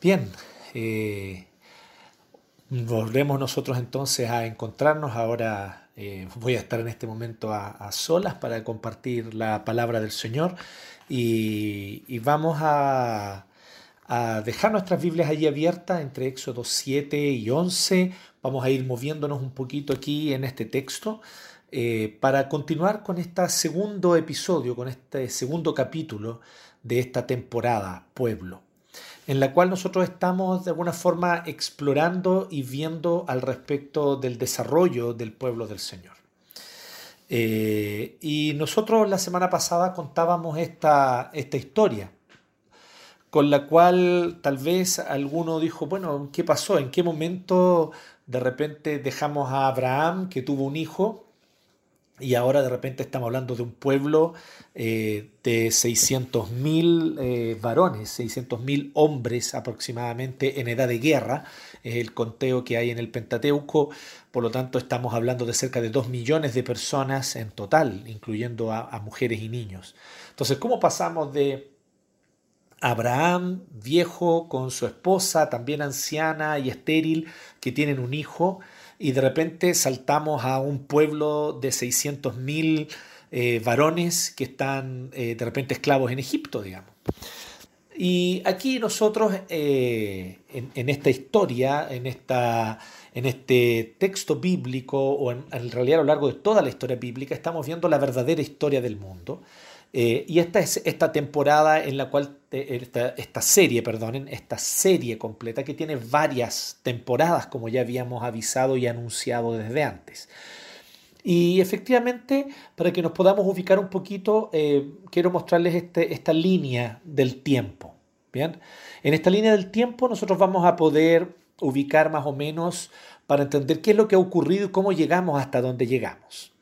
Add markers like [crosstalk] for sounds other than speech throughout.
Bien, eh, volvemos nosotros entonces a encontrarnos. Ahora eh, voy a estar en este momento a, solas para compartir la palabra del Señor y, vamos a, dejar nuestras Biblias allí abiertas entre Éxodo 7 y 11. Vamos a ir moviéndonos un poquito aquí en este texto. Eh, para continuar con este segundo episodio, con este segundo capítulo de esta temporada, Pueblo en la cual nosotros estamos de alguna forma explorando y viendo al respecto del desarrollo del pueblo del Señor. Eh, y nosotros la semana pasada contábamos esta, esta historia, con la cual tal vez alguno dijo, bueno, ¿qué pasó? ¿En qué momento de repente dejamos a Abraham, que tuvo un hijo, y ahora de repente estamos hablando de un pueblo eh, de 600.000 eh, varones, 600.000 hombres aproximadamente en edad de guerra, es el conteo que hay en el Pentateuco, por lo tanto estamos hablando de cerca de 2 millones de personas en total, incluyendo a, a mujeres y niños. Entonces, ¿cómo pasamos de Abraham, viejo, con su esposa, también anciana y estéril, que tienen un hijo, y de repente saltamos a un pueblo de 600.000 eh, varones que están eh, de repente esclavos en Egipto, digamos. Y aquí nosotros, eh, en, esta historia, en, esta, en este texto bíblico, o en realidad a lo largo de toda la historia bíblica, estamos viendo la verdadera historia del mundo eh, y esta es esta temporada en la cual, eh, esta, serie, perdonen, esta serie completa que tiene varias temporadas, como ya habíamos avisado y anunciado desde antes. Y efectivamente, para que nos podamos ubicar un poquito, eh, quiero mostrarles este, esta línea del tiempo. ¿bien? En esta línea del tiempo nosotros vamos a poder ubicar más o menos para entender qué es lo que ha ocurrido y cómo llegamos hasta donde llegamos.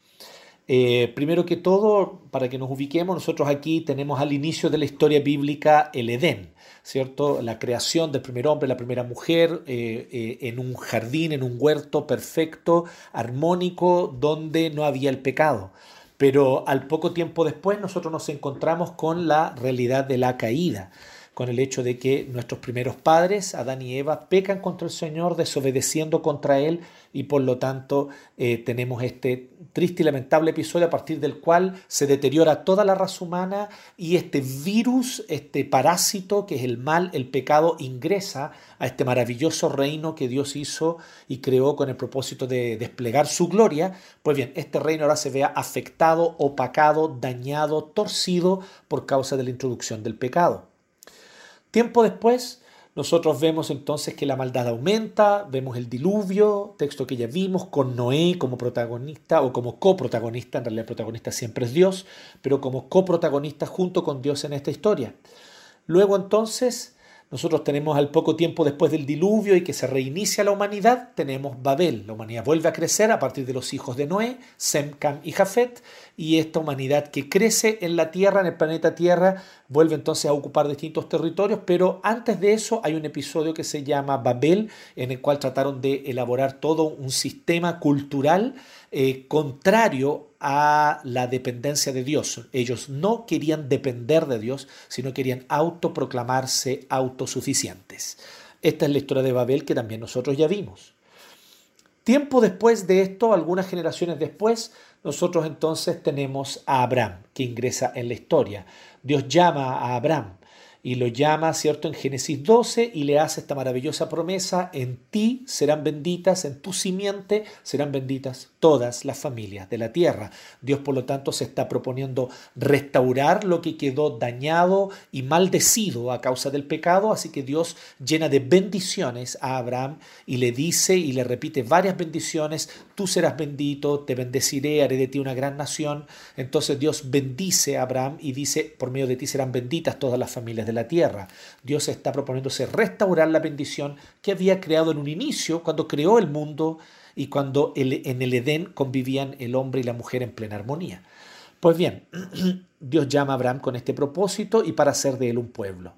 Eh, primero que todo, para que nos ubiquemos, nosotros aquí tenemos al inicio de la historia bíblica el Edén, ¿cierto? La creación del primer hombre, la primera mujer, eh, eh, en un jardín, en un huerto perfecto, armónico, donde no había el pecado. Pero al poco tiempo después nosotros nos encontramos con la realidad de la caída con el hecho de que nuestros primeros padres, Adán y Eva, pecan contra el Señor, desobedeciendo contra Él, y por lo tanto eh, tenemos este triste y lamentable episodio a partir del cual se deteriora toda la raza humana y este virus, este parásito que es el mal, el pecado, ingresa a este maravilloso reino que Dios hizo y creó con el propósito de desplegar su gloria. Pues bien, este reino ahora se vea afectado, opacado, dañado, torcido por causa de la introducción del pecado. Tiempo después, nosotros vemos entonces que la maldad aumenta, vemos el diluvio, texto que ya vimos, con Noé como protagonista o como coprotagonista, en realidad el protagonista siempre es Dios, pero como coprotagonista junto con Dios en esta historia. Luego entonces nosotros tenemos al poco tiempo después del diluvio y que se reinicia la humanidad, tenemos Babel. La humanidad vuelve a crecer a partir de los hijos de Noé, Sem, Cam y Jafet, y esta humanidad que crece en la Tierra, en el planeta Tierra, vuelve entonces a ocupar distintos territorios, pero antes de eso hay un episodio que se llama Babel, en el cual trataron de elaborar todo un sistema cultural eh, contrario a la dependencia de Dios. Ellos no querían depender de Dios, sino querían autoproclamarse autosuficientes. Esta es la historia de Babel que también nosotros ya vimos. Tiempo después de esto, algunas generaciones después, nosotros entonces tenemos a Abraham, que ingresa en la historia. Dios llama a Abraham y lo llama, ¿cierto?, en Génesis 12 y le hace esta maravillosa promesa, en ti serán benditas, en tu simiente serán benditas todas las familias de la tierra. Dios, por lo tanto, se está proponiendo restaurar lo que quedó dañado y maldecido a causa del pecado, así que Dios llena de bendiciones a Abraham y le dice y le repite varias bendiciones, tú serás bendito, te bendeciré, haré de ti una gran nación. Entonces Dios bendice a Abraham y dice, por medio de ti serán benditas todas las familias de la tierra. Dios está proponiéndose restaurar la bendición que había creado en un inicio cuando creó el mundo y cuando en el Edén convivían el hombre y la mujer en plena armonía. Pues bien, [clears throat] Dios llama a Abraham con este propósito y para hacer de él un pueblo.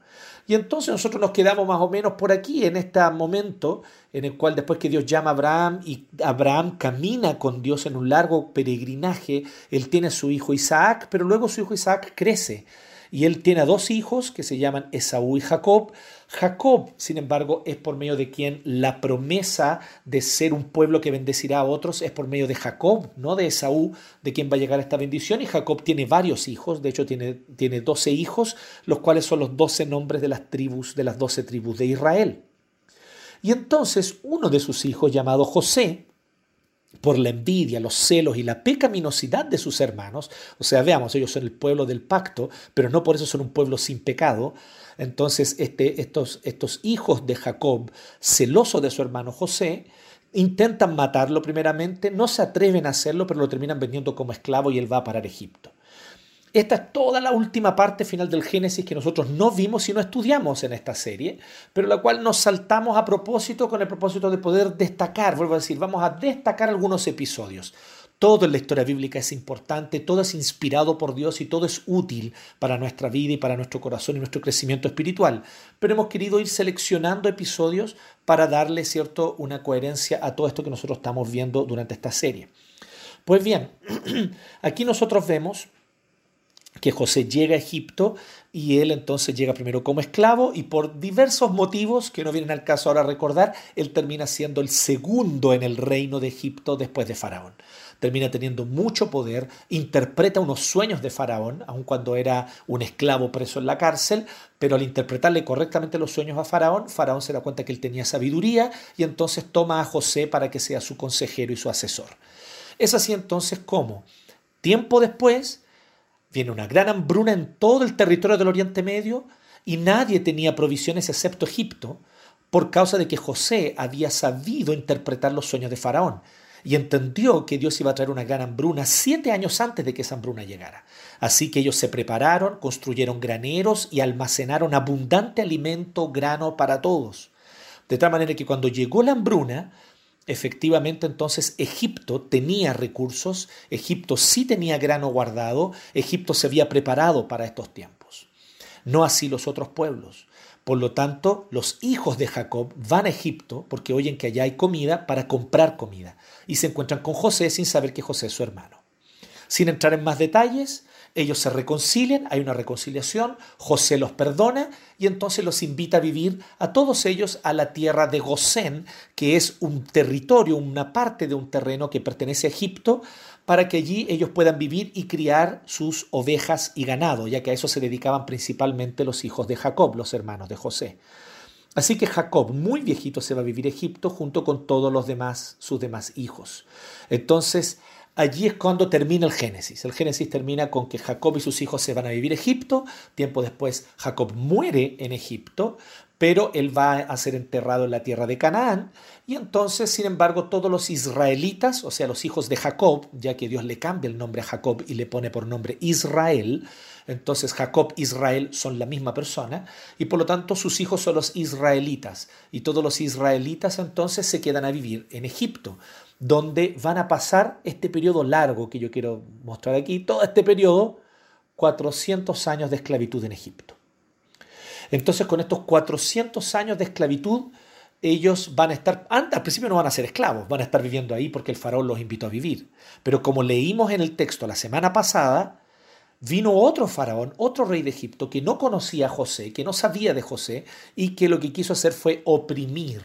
Y entonces nosotros nos quedamos más o menos por aquí, en este momento en el cual después que Dios llama a Abraham y Abraham camina con Dios en un largo peregrinaje, él tiene a su hijo Isaac, pero luego su hijo Isaac crece y él tiene a dos hijos que se llaman Esaú y Jacob. Jacob, sin embargo, es por medio de quien la promesa de ser un pueblo que bendecirá a otros es por medio de Jacob, no de Esaú, de quien va a llegar esta bendición. Y Jacob tiene varios hijos, de hecho tiene, tiene 12 hijos, los cuales son los 12 nombres de las tribus, de las 12 tribus de Israel. Y entonces uno de sus hijos, llamado José, por la envidia, los celos y la pecaminosidad de sus hermanos, o sea, veamos, ellos son el pueblo del pacto, pero no por eso son un pueblo sin pecado, entonces este, estos, estos hijos de Jacob, celosos de su hermano José, intentan matarlo primeramente, no se atreven a hacerlo, pero lo terminan vendiendo como esclavo y él va a parar Egipto. Esta es toda la última parte final del Génesis que nosotros no vimos y no estudiamos en esta serie, pero la cual nos saltamos a propósito con el propósito de poder destacar, vuelvo a decir, vamos a destacar algunos episodios. Todo en la historia bíblica es importante, todo es inspirado por Dios y todo es útil para nuestra vida y para nuestro corazón y nuestro crecimiento espiritual. Pero hemos querido ir seleccionando episodios para darle cierto una coherencia a todo esto que nosotros estamos viendo durante esta serie. Pues bien, [clears throat] aquí nosotros vemos que José llega a Egipto y él entonces llega primero como esclavo y por diversos motivos que no vienen al caso ahora recordar, él termina siendo el segundo en el reino de Egipto después de Faraón. Termina teniendo mucho poder, interpreta unos sueños de Faraón, aun cuando era un esclavo preso en la cárcel, pero al interpretarle correctamente los sueños a Faraón, Faraón se da cuenta que él tenía sabiduría y entonces toma a José para que sea su consejero y su asesor. Es así entonces como, tiempo después, Viene una gran hambruna en todo el territorio del Oriente Medio y nadie tenía provisiones excepto Egipto por causa de que José había sabido interpretar los sueños de Faraón y entendió que Dios iba a traer una gran hambruna siete años antes de que esa hambruna llegara. Así que ellos se prepararon, construyeron graneros y almacenaron abundante alimento, grano para todos. De tal manera que cuando llegó la hambruna, efectivamente entonces Egipto tenía recursos, Egipto sí tenía grano guardado, Egipto se había preparado para estos tiempos. No así los otros pueblos. Por lo tanto, los hijos de Jacob van a Egipto porque oyen que allá hay comida para comprar comida y se encuentran con José sin saber que José es su hermano. Sin entrar en más detalles, ellos se reconcilian, hay una reconciliación, José los perdona y entonces los invita a vivir a todos ellos a la tierra de Gosén, que es un territorio, una parte de un terreno que pertenece a Egipto, para que allí ellos puedan vivir y criar sus ovejas y ganado, ya que a eso se dedicaban principalmente los hijos de Jacob, los hermanos de José. Así que Jacob, muy viejito, se va a vivir a Egipto junto con todos los demás, sus demás hijos. Entonces, Allí es cuando termina el Génesis. El Génesis termina con que Jacob y sus hijos se van a vivir a Egipto. Tiempo después Jacob muere en Egipto, pero él va a ser enterrado en la tierra de Canaán. Y entonces, sin embargo, todos los israelitas, o sea, los hijos de Jacob, ya que Dios le cambia el nombre a Jacob y le pone por nombre Israel, entonces Jacob, Israel son la misma persona y por lo tanto sus hijos son los israelitas y todos los israelitas entonces se quedan a vivir en Egipto donde van a pasar este periodo largo que yo quiero mostrar aquí, todo este periodo, 400 años de esclavitud en Egipto. Entonces con estos 400 años de esclavitud, ellos van a estar, al principio no van a ser esclavos, van a estar viviendo ahí porque el faraón los invitó a vivir. Pero como leímos en el texto la semana pasada, vino otro faraón, otro rey de Egipto, que no conocía a José, que no sabía de José, y que lo que quiso hacer fue oprimir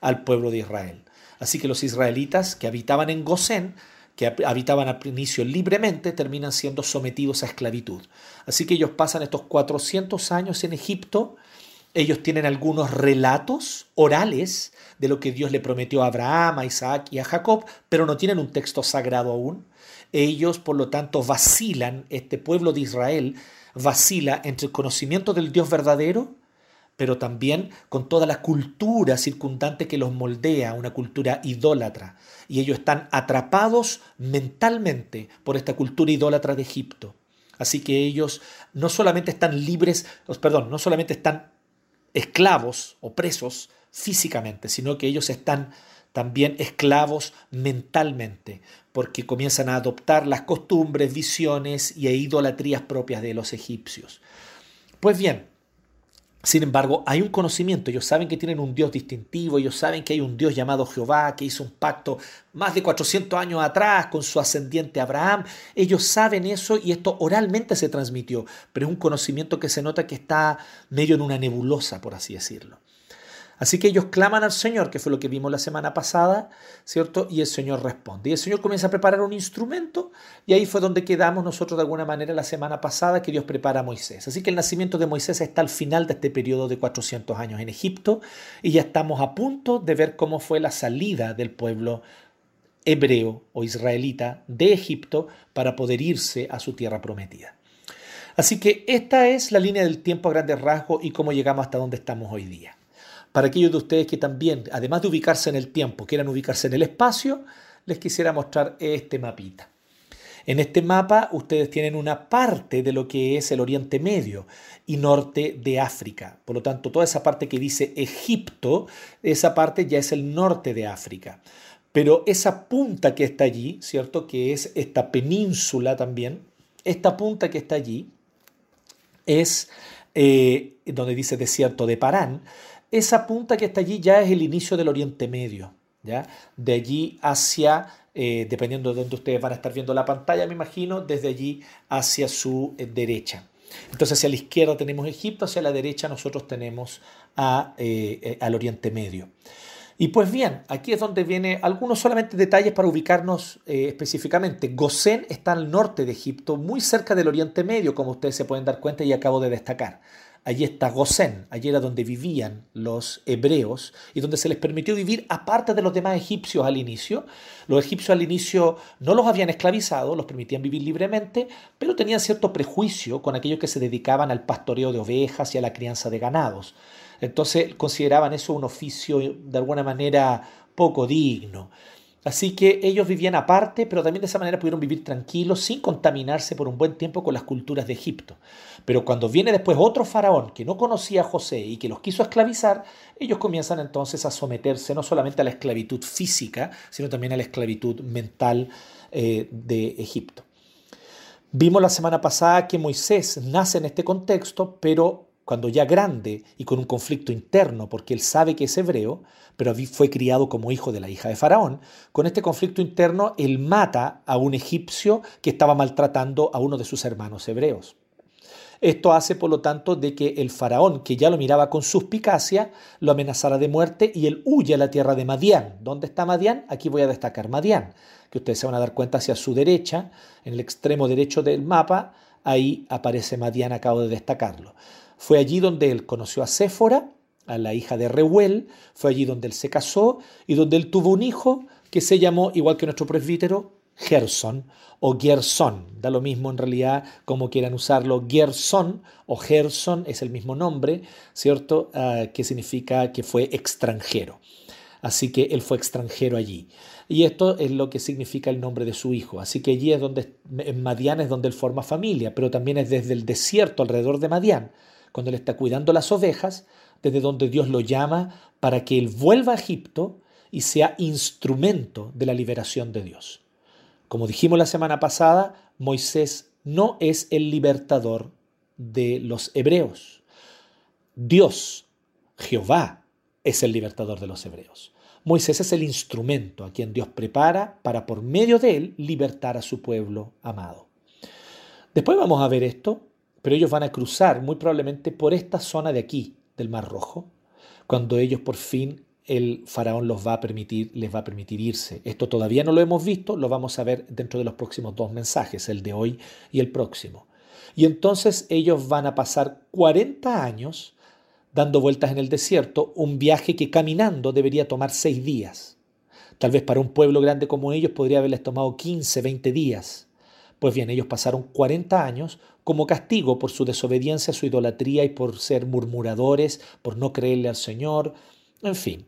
al pueblo de Israel. Así que los israelitas que habitaban en Gosén, que habitaban al inicio libremente, terminan siendo sometidos a esclavitud. Así que ellos pasan estos 400 años en Egipto, ellos tienen algunos relatos orales de lo que Dios le prometió a Abraham, a Isaac y a Jacob, pero no tienen un texto sagrado aún. Ellos, por lo tanto, vacilan, este pueblo de Israel vacila entre el conocimiento del Dios verdadero pero también con toda la cultura circundante que los moldea, una cultura idólatra. Y ellos están atrapados mentalmente por esta cultura idólatra de Egipto. Así que ellos no solamente están libres, perdón, no solamente están esclavos o presos físicamente, sino que ellos están también esclavos mentalmente, porque comienzan a adoptar las costumbres, visiones y idolatrías propias de los egipcios. Pues bien, Sin embargo, hay un conocimiento, ellos saben que tienen un Dios distintivo, ellos saben que hay un Dios llamado Jehová que hizo un pacto más de 400 años atrás con su ascendiente Abraham. Ellos saben eso y esto oralmente se transmitió, pero es un conocimiento que se nota que está medio en una nebulosa, por así decirlo. Así que ellos claman al Señor, que fue lo que vimos la semana pasada, ¿cierto? Y el Señor responde. Y el Señor comienza a preparar un instrumento y ahí fue donde quedamos nosotros de alguna manera la semana pasada que Dios prepara a Moisés. Así que el nacimiento de Moisés está al final de este periodo de 400 años en Egipto y ya estamos a punto de ver cómo fue la salida del pueblo hebreo o israelita de Egipto para poder irse a su tierra prometida. Así que esta es la línea del tiempo a grandes rasgos y cómo llegamos hasta donde estamos hoy día para aquellos de ustedes que también, además de ubicarse en el tiempo, quieran ubicarse en el espacio, les quisiera mostrar este mapita. En este mapa ustedes tienen una parte de lo que es el Oriente Medio y norte de África. Por lo tanto, toda esa parte que dice Egipto, esa parte ya es el norte de África. Pero esa punta que está allí, ¿cierto? Que es esta península también, esta punta que está allí es eh, donde dice desierto de Parán, esa punta que está allí ya es el inicio del Oriente Medio. ¿ya? De allí hacia, eh, dependiendo de dónde ustedes van a estar viendo la pantalla, me imagino, desde allí hacia su eh, derecha. Entonces hacia la izquierda tenemos Egipto, hacia la derecha nosotros tenemos eh, al Oriente Medio. Y pues bien, aquí es donde viene algunos solamente detalles para ubicarnos específicamente. Gosén está al norte de Egipto, muy cerca del Oriente Medio, como ustedes se pueden dar cuenta y acabo de destacar. Allí está Gosén, allí era donde vivían los hebreos y donde se les permitió vivir aparte de los demás egipcios al inicio. Los egipcios al inicio no los habían esclavizado, los permitían vivir libremente, pero tenían cierto prejuicio con aquellos que se dedicaban al pastoreo de ovejas y a la crianza de ganados. Entonces consideraban eso un oficio de alguna manera poco digno. Así que ellos vivían aparte, pero también de esa manera pudieron vivir tranquilos sin contaminarse por un buen tiempo con las culturas de Egipto. Pero cuando viene después otro faraón que no conocía a José y que los quiso esclavizar, ellos comienzan entonces a someterse no solamente a la esclavitud física, sino también a la esclavitud mental eh, de Egipto. Vimos la semana pasada que Moisés nace en este contexto, pero cuando ya grande y con un conflicto interno, porque él sabe que es hebreo, pero fue criado como hijo de la hija de Faraón, con este conflicto interno él mata a un egipcio que estaba maltratando a uno de sus hermanos hebreos. Esto hace, por lo tanto, de que el faraón, que ya lo miraba con suspicacia, lo amenazara de muerte y él huye a la tierra de Madián. ¿Dónde está Madián? Aquí voy a destacar Madián, que ustedes se van a dar cuenta hacia su derecha, en el extremo derecho del mapa, ahí aparece Madián, acabo de destacarlo. Fue allí donde él conoció a Séfora, a la hija de Reuel, fue allí donde él se casó y donde él tuvo un hijo que se llamó, igual que nuestro presbítero, Gerson o Gerson. Da lo mismo en realidad como quieran usarlo. Gerson o Gerson es el mismo nombre, ¿cierto? Ah, que significa que fue extranjero. Así que él fue extranjero allí. Y esto es lo que significa el nombre de su hijo. Así que allí es donde, en Madián es donde él forma familia, pero también es desde el desierto alrededor de Madián cuando él está cuidando las ovejas, desde donde Dios lo llama para que él vuelva a Egipto y sea instrumento de la liberación de Dios. Como dijimos la semana pasada, Moisés no es el libertador de los hebreos. Dios, Jehová, es el libertador de los hebreos. Moisés es el instrumento a quien Dios prepara para por medio de él libertar a su pueblo amado. Después vamos a ver esto pero ellos van a cruzar muy probablemente por esta zona de aquí, del Mar Rojo, cuando ellos por fin el faraón los va a permitir, les va a permitir irse. Esto todavía no lo hemos visto, lo vamos a ver dentro de los próximos dos mensajes, el de hoy y el próximo. Y entonces ellos van a pasar 40 años dando vueltas en el desierto, un viaje que caminando debería tomar seis días. Tal vez para un pueblo grande como ellos podría haberles tomado 15, 20 días. Pues bien, ellos pasaron 40 años como castigo por su desobediencia, su idolatría y por ser murmuradores, por no creerle al Señor, en fin.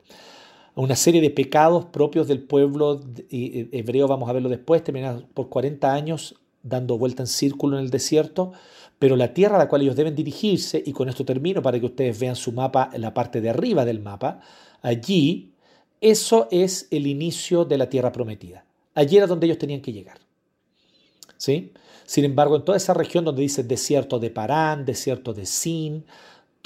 Una serie de pecados propios del pueblo hebreo, vamos a verlo después, terminaron por 40 años dando vuelta en círculo en el desierto, pero la tierra a la cual ellos deben dirigirse, y con esto termino para que ustedes vean su mapa la parte de arriba del mapa, allí, eso es el inicio de la tierra prometida. Allí era donde ellos tenían que llegar. ¿Sí? Sin embargo, en toda esa región donde dice desierto de Parán, desierto de Sin,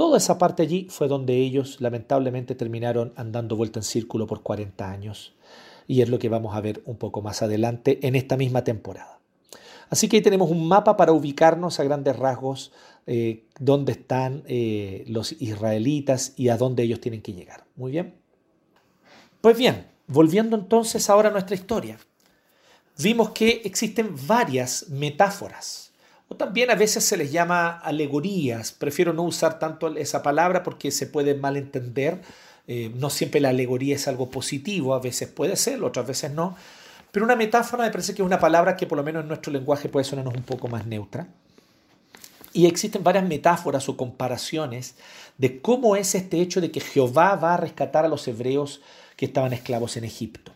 Toda esa parte allí fue donde ellos lamentablemente terminaron andando vuelta en círculo por 40 años. Y es lo que vamos a ver un poco más adelante en esta misma temporada. Así que ahí tenemos un mapa para ubicarnos a grandes rasgos eh, dónde están eh, los israelitas y a dónde ellos tienen que llegar. Muy bien. Pues bien, volviendo entonces ahora a nuestra historia, vimos que existen varias metáforas, o también a veces se les llama alegorías. Prefiero no usar tanto esa palabra porque se puede malentender. Eh, no siempre la alegoría es algo positivo, a veces puede ser, otras veces no. Pero una metáfora me parece que es una palabra que por lo menos en nuestro lenguaje puede sonarnos un poco más neutra. Y existen varias metáforas o comparaciones de cómo es este hecho de que Jehová va a rescatar a los hebreos que estaban esclavos en Egipto.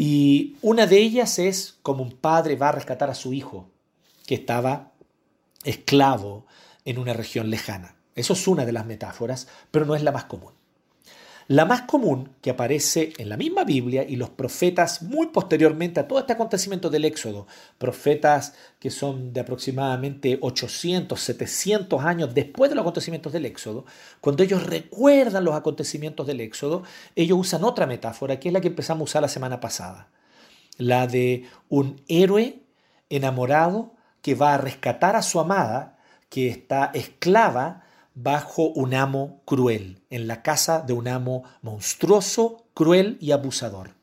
Y una de ellas es como un padre va a rescatar a su hijo que estaba esclavo en una región lejana. Eso es una de las metáforas, pero no es la más común. La más común que aparece en la misma Biblia y los profetas muy posteriormente a todo este acontecimiento del Éxodo, profetas que son de aproximadamente 800, 700 años después de los acontecimientos del Éxodo, cuando ellos recuerdan los acontecimientos del Éxodo, ellos usan otra metáfora que es la que empezamos a usar la semana pasada, la de un héroe enamorado que va a rescatar a su amada que está esclava bajo un amo cruel, en la casa de un amo monstruoso, cruel y abusador.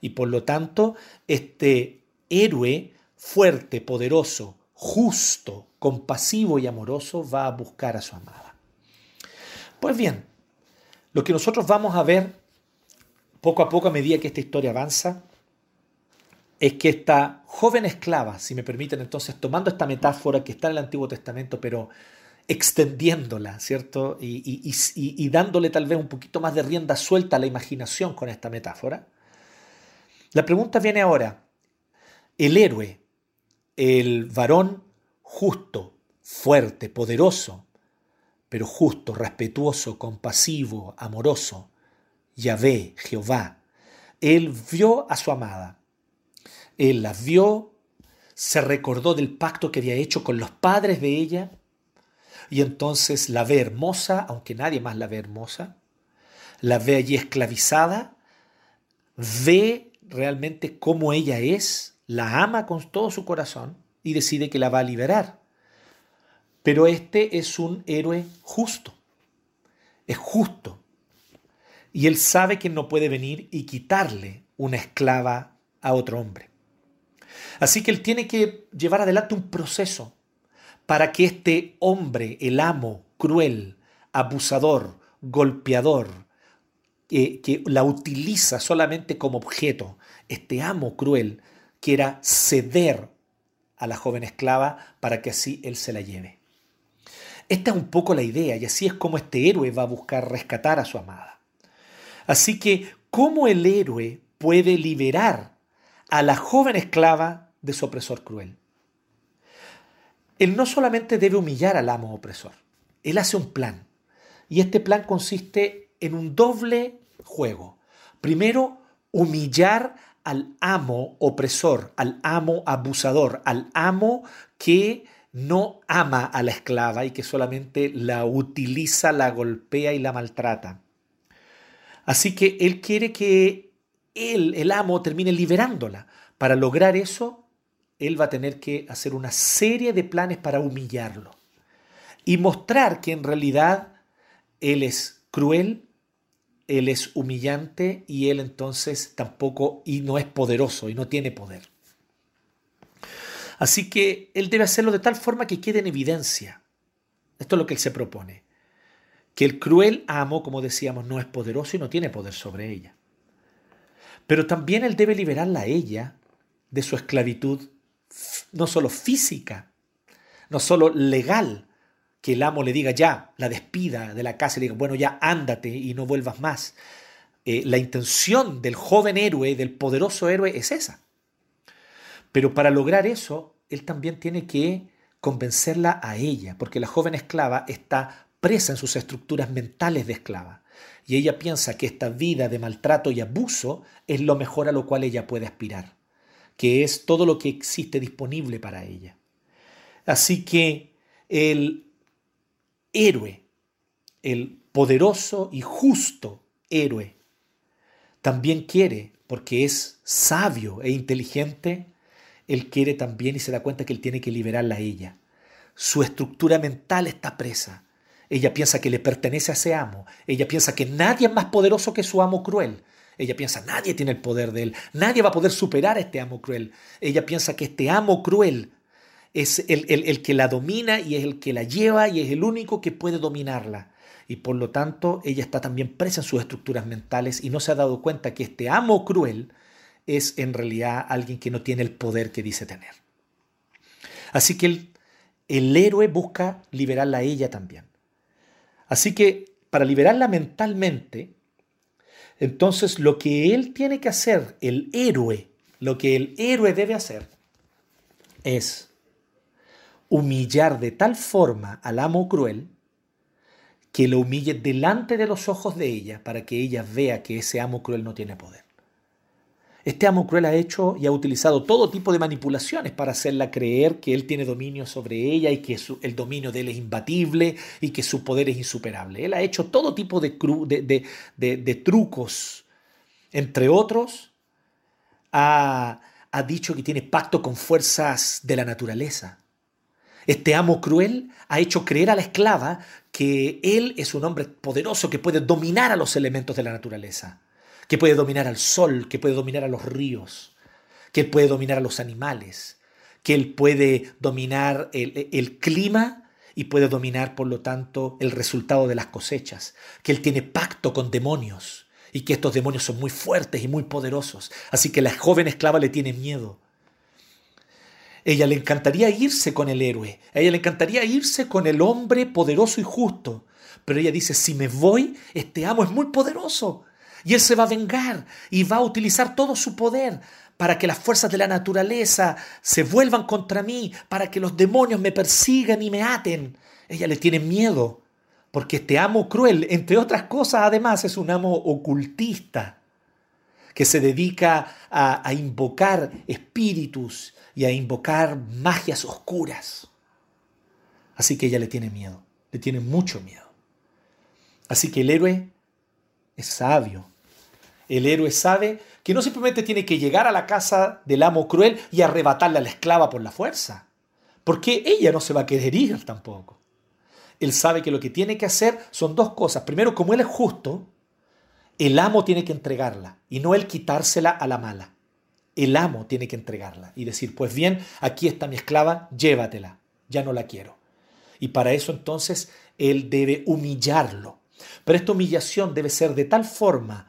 Y por lo tanto, este héroe fuerte, poderoso, justo, compasivo y amoroso va a buscar a su amada. Pues bien, lo que nosotros vamos a ver poco a poco a medida que esta historia avanza es que esta joven esclava, si me permiten entonces, tomando esta metáfora que está en el Antiguo Testamento, pero extendiéndola, ¿cierto? Y, dándole tal vez un poquito más de rienda suelta a la imaginación con esta metáfora. La pregunta viene ahora. El héroe, el varón justo, fuerte, poderoso, pero justo, respetuoso, compasivo, amoroso, Yahvé, Jehová, él vio a su amada. Él la vio, se recordó del pacto que había hecho con los padres de ella y entonces la ve hermosa, aunque nadie más la ve hermosa, la ve allí esclavizada, ve realmente cómo ella es, la ama con todo su corazón y decide que la va a liberar. Pero este es un héroe justo, es justo. Y él sabe que no puede venir y quitarle una esclava a otro hombre. Así que él tiene que llevar adelante un proceso para que este hombre, el amo cruel, abusador, golpeador, que la utiliza solamente como objeto, este amo cruel, quiera ceder a la joven esclava para que así él se la lleve. Esta es un poco la idea y así es como este héroe va a buscar rescatar a su amada. Así que, ¿cómo el héroe puede liberar a la joven esclava de su opresor cruel? Él no solamente debe humillar al amo opresor, él hace un plan. Y este plan consiste en un doble juego. Primero, humillar al amo opresor, al amo abusador, al amo que no ama a la esclava y que solamente la utiliza, la golpea y la maltrata. Así que él quiere que él, el amo, termine liberándola. Para lograr eso, él va a tener que hacer una serie de planes para humillarlo y mostrar que en realidad él es cruel, él es humillante y él entonces tampoco y no es poderoso y no tiene poder. Así que él debe hacerlo de tal forma que quede en evidencia. Esto es lo que él se propone. Que el cruel amo, como decíamos, no es poderoso y no tiene poder sobre ella. Pero también él debe liberarla a ella de su esclavitud no solo física, no solo legal, que el amo le diga ya, la despida de la casa y le diga, bueno, ya ándate y no vuelvas más. Eh, la intención del joven héroe, del poderoso héroe, es esa. Pero para lograr eso, él también tiene que convencerla a ella, porque la joven esclava está presa en sus estructuras mentales de esclava. Y ella piensa que esta vida de maltrato y abuso es lo mejor a lo cual ella puede aspirar que es todo lo que existe disponible para ella. Así que el héroe el poderoso y justo héroe también quiere, porque es sabio e inteligente, él quiere también y se da cuenta que él tiene que liberarla a ella. Su estructura mental está presa. Ella piensa que le pertenece a ese amo. Ella piensa que nadie es más poderoso que su amo cruel. Ella piensa, nadie tiene el poder de él. Nadie va a poder superar a este amo cruel. Ella piensa que este amo cruel es el, el, que la domina y es el que la lleva y es el único que puede dominarla. Y por lo tanto, ella está también presa en sus estructuras mentales y no se ha dado cuenta que este amo cruel es en realidad alguien que no tiene el poder que dice tener. Así que el, el héroe busca liberarla a ella también. Así que para liberarla mentalmente, entonces lo que él tiene que hacer, el héroe, lo que el héroe debe hacer, es humillar de tal forma al amo cruel que lo humille delante de los ojos de ella para que ella vea que ese amo cruel no tiene poder. Este amo cruel ha hecho y ha utilizado todo tipo de manipulaciones para hacerla creer que él tiene dominio sobre ella y que el dominio de él es imbatible y que su poder es insuperable. Él ha hecho todo tipo de, trucos. Entre otros, ha, ha dicho que tiene pacto con fuerzas de la naturaleza. Este amo cruel ha hecho creer a la esclava que él es un hombre poderoso que puede dominar a los elementos de la naturaleza que puede dominar al sol, que puede dominar a los ríos, que puede dominar a los animales, que él puede dominar el, clima y puede dominar, por lo tanto, el resultado de las cosechas, que él tiene pacto con demonios y que estos demonios son muy fuertes y muy poderosos. Así que la joven esclava le tiene miedo. Ella le encantaría irse con el héroe, a ella le encantaría irse con el hombre poderoso y justo, pero ella dice, si me voy, este amo es muy poderoso, y Él se va a vengar y va a utilizar todo su poder para que las fuerzas de la naturaleza se vuelvan contra mí, para que los demonios me persigan y me aten. Ella le tiene miedo, porque este amo cruel, entre otras cosas, además es un amo ocultista, que se dedica a, a invocar espíritus y a invocar magias oscuras. Así que ella le tiene miedo, le tiene mucho miedo. Así que el héroe es sabio. El héroe sabe que no simplemente tiene que llegar a la casa del amo cruel y arrebatarle a la esclava por la fuerza, porque ella no se va a querer ir tampoco. Él sabe que lo que tiene que hacer son dos cosas. Primero, como él es justo, el amo tiene que entregarla y no él quitársela a la mala. El amo tiene que entregarla y decir, pues bien, aquí está mi esclava, llévatela, ya no la quiero. Y para eso entonces él debe humillarlo pero esta humillación debe ser de tal forma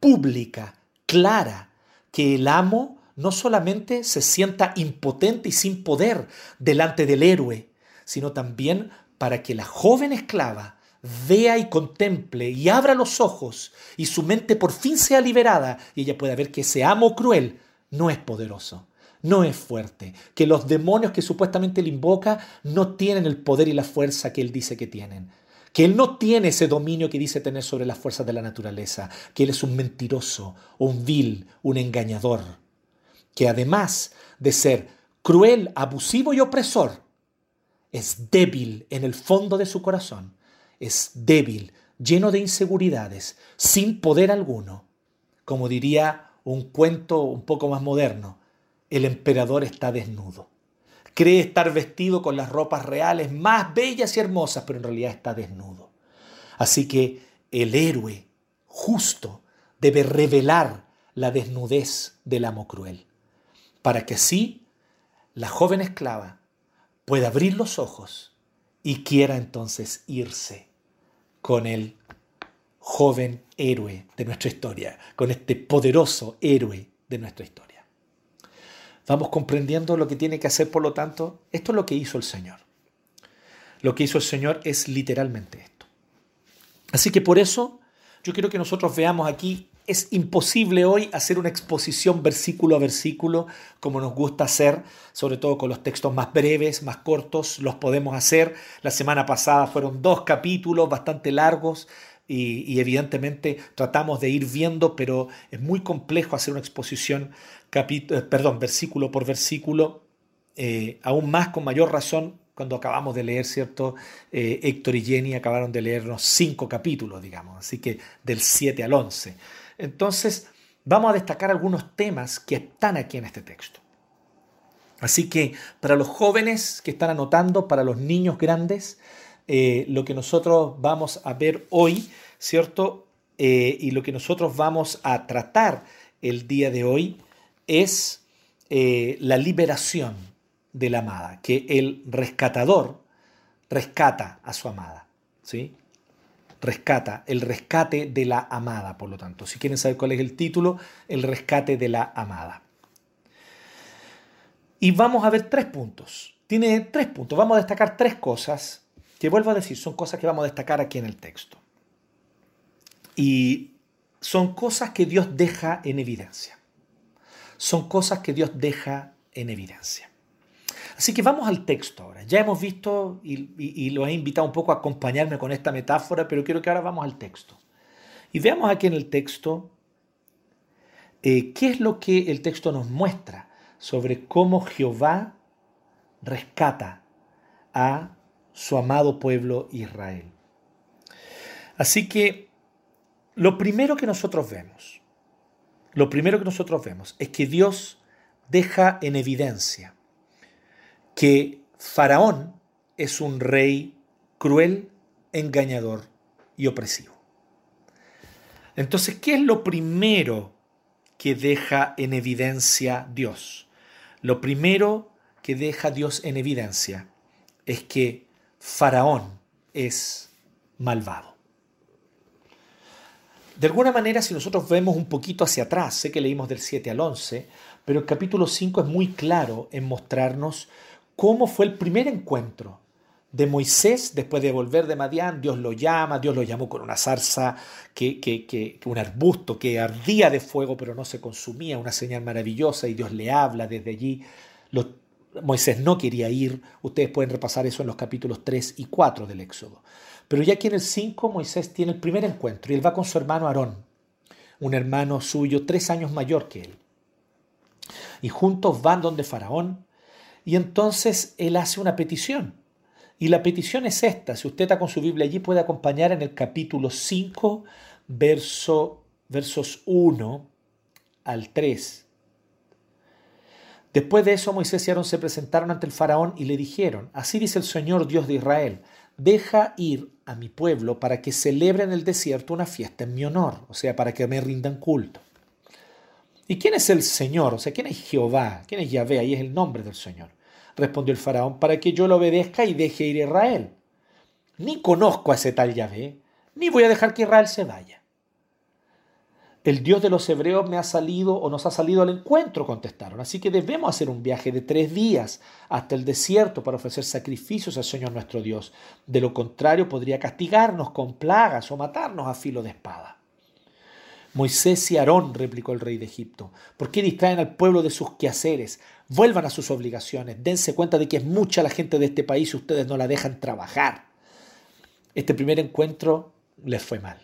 pública, clara, que el amo no solamente se sienta impotente y sin poder delante del héroe, sino también para que la joven esclava vea y contemple y abra los ojos y su mente por fin sea liberada y ella pueda ver que ese amo cruel no es poderoso, no es fuerte, que los demonios que supuestamente le invoca no tienen el poder y la fuerza que él dice que tienen que él no tiene ese dominio que dice tener sobre las fuerzas de la naturaleza, que él es un mentiroso, un vil, un engañador, que además de ser cruel, abusivo y opresor, es débil en el fondo de su corazón, es débil, lleno de inseguridades, sin poder alguno. Como diría un cuento un poco más moderno, el emperador está desnudo cree estar vestido con las ropas reales más bellas y hermosas, pero en realidad está desnudo. Así que el héroe justo debe revelar la desnudez del amo cruel, para que así la joven esclava pueda abrir los ojos y quiera entonces irse con el joven héroe de nuestra historia, con este poderoso héroe de nuestra historia. Vamos comprendiendo lo que tiene que hacer, por lo tanto, esto es lo que hizo el Señor. Lo que hizo el Señor es literalmente esto. Así que por eso yo quiero que nosotros veamos aquí, es imposible hoy hacer una exposición versículo a versículo como nos gusta hacer, sobre todo con los textos más breves, más cortos, los podemos hacer. La semana pasada fueron dos capítulos bastante largos, y, evidentemente tratamos de ir viendo, pero es muy complejo hacer una exposición eh, perdón, versículo por versículo, eh, aún más con mayor razón cuando acabamos de leer, ¿cierto? Eh, Héctor y Jenny acabaron de leernos cinco capítulos, digamos, así que del 7 al 11. Entonces, vamos a destacar algunos temas que están aquí en este texto. Así que para los jóvenes que están anotando, para los niños grandes, eh, lo que nosotros vamos a ver hoy, ¿cierto? Eh, y lo que nosotros vamos a tratar el día de hoy es la liberación de la amada, que el rescatador rescata a su amada, ¿sí? Rescata, el rescate de la amada, por lo tanto. Si quieren saber cuál es el título, el rescate de la amada. Y vamos a ver tres puntos. Tiene tres puntos. Vamos a destacar tres cosas que vuelvo a decir, son cosas que vamos a destacar aquí en el texto. Y son cosas que Dios deja en evidencia. Son cosas que Dios deja en evidencia. Así que vamos al texto ahora. Ya hemos visto y, lo he invitado un poco a acompañarme con esta metáfora, pero quiero que ahora vamos al texto. Y veamos aquí en el texto eh, qué es lo que el texto nos muestra sobre cómo Jehová rescata a su amado pueblo Israel. Así que lo primero que nosotros vemos, lo primero que nosotros vemos es que Dios deja en evidencia que Faraón es un rey cruel, engañador y opresivo. Entonces, ¿qué es lo primero que deja en evidencia Dios? Lo primero que deja Dios en evidencia es que Faraón es malvado. De alguna manera, si nosotros vemos un poquito hacia atrás, sé que leímos del 7 al 11, pero el capítulo 5 es muy claro en mostrarnos cómo fue el primer encuentro de Moisés después de volver de Madián. Dios lo llama, Dios lo llamó con una zarza, que, que, un arbusto que ardía de fuego pero no se consumía, una señal maravillosa y Dios le habla desde allí. Moisés no quería ir, ustedes pueden repasar eso en los capítulos 3 y 4 del Éxodo. Pero ya aquí en el 5 Moisés tiene el primer encuentro y él va con su hermano Aarón, un hermano suyo tres años mayor que él. Y juntos van donde Faraón y entonces él hace una petición. Y la petición es esta. Si usted está con su Biblia allí, puede acompañar en el capítulo 5, verso, versos 1 al 3. Después de eso, Moisés y Aarón se presentaron ante el faraón y le dijeron, así dice el Señor Dios de Israel, deja ir a mi pueblo para que celebre en el desierto una fiesta en mi honor, o sea, para que me rindan culto. ¿Y quién es el Señor? O sea, ¿quién es Jehová? ¿Quién es Yahvé? Ahí es el nombre del Señor respondió el faraón, para que yo lo obedezca y deje ir a Israel. Ni conozco a ese tal Yahvé, ni voy a dejar que Israel se vaya. El Dios de los hebreos me ha salido o nos ha salido al encuentro, contestaron. Así que debemos hacer un viaje de tres días hasta el desierto para ofrecer sacrificios al Señor nuestro Dios. De lo contrario, podría castigarnos con plagas o matarnos a filo de espada. Moisés y Aarón, replicó el rey de Egipto, ¿por qué distraen al pueblo de sus quehaceres? Vuelvan a sus obligaciones, dense cuenta de que es mucha la gente de este país y ustedes no la dejan trabajar. Este primer encuentro les fue mal.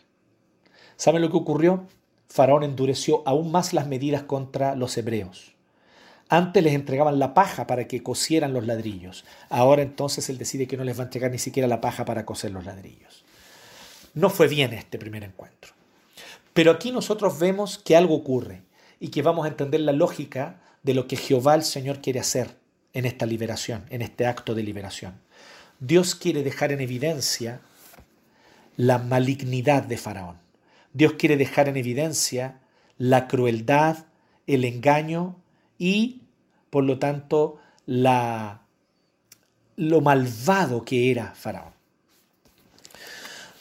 ¿Saben lo que ocurrió? Faraón endureció aún más las medidas contra los hebreos. Antes les entregaban la paja para que cosieran los ladrillos. Ahora entonces él decide que no les va a entregar ni siquiera la paja para coser los ladrillos. No fue bien este primer encuentro. Pero aquí nosotros vemos que algo ocurre y que vamos a entender la lógica de lo que Jehová el Señor quiere hacer en esta liberación, en este acto de liberación. Dios quiere dejar en evidencia la malignidad de Faraón. Dios quiere dejar en evidencia la crueldad, el engaño y, por lo tanto, la, lo malvado que era Faraón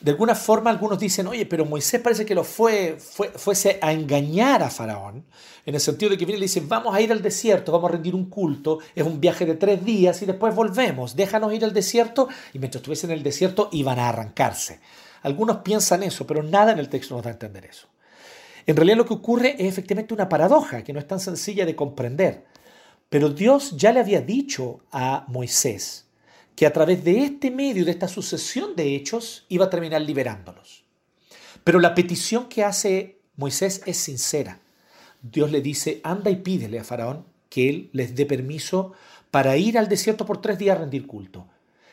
de alguna forma algunos dicen, oye, pero Moisés parece que lo fue, fue, fuese a engañar a Faraón, en el sentido de que viene y le dice, vamos a ir al desierto, vamos a rendir un culto, es un viaje de tres días y después volvemos, déjanos ir al desierto y mientras estuviesen en el desierto iban a arrancarse. Algunos piensan eso, pero nada en el texto nos da a entender eso. En realidad lo que ocurre es efectivamente una paradoja que no es tan sencilla de comprender. Pero Dios ya le había dicho a Moisés, que a través de este medio, de esta sucesión de hechos, iba a terminar liberándolos. Pero la petición que hace Moisés es sincera. Dios le dice, anda y pídele a Faraón que él les dé permiso para ir al desierto por tres días a rendir culto.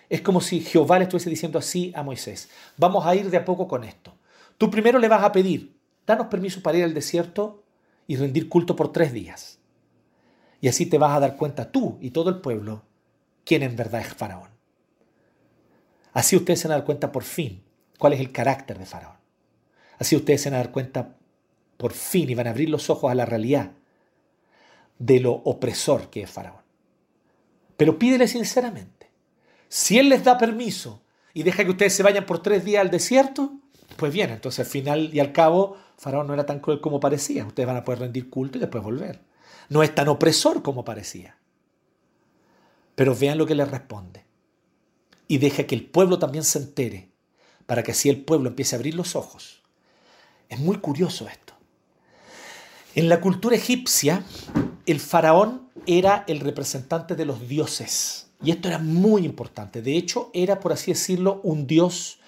Es como si Jehová le estuviese diciendo así a Moisés, vamos a ir de a poco con esto. Tú primero le vas a pedir, danos permiso para ir al desierto y rendir culto por tres días. Y así te vas a dar cuenta tú y todo el pueblo quién en verdad es Faraón. Así ustedes se van a dar cuenta por fin cuál es el carácter de Faraón. Así ustedes se van a dar cuenta por fin y van a abrir los ojos a la realidad de lo opresor que es Faraón. Pero pídele sinceramente. Si él les da permiso y deja que ustedes se vayan por tres días al desierto, pues bien, entonces al final y al cabo Faraón no era tan cruel como parecía. Ustedes van a poder rendir culto y después volver. No es tan opresor como parecía. Pero vean lo que les responde. Y deja que el pueblo también se entere, para que así el pueblo empiece a abrir los ojos. Es muy curioso esto. En la cultura egipcia, el faraón era el representante de los dioses. Y esto era muy importante. De hecho, era, por así decirlo, un dios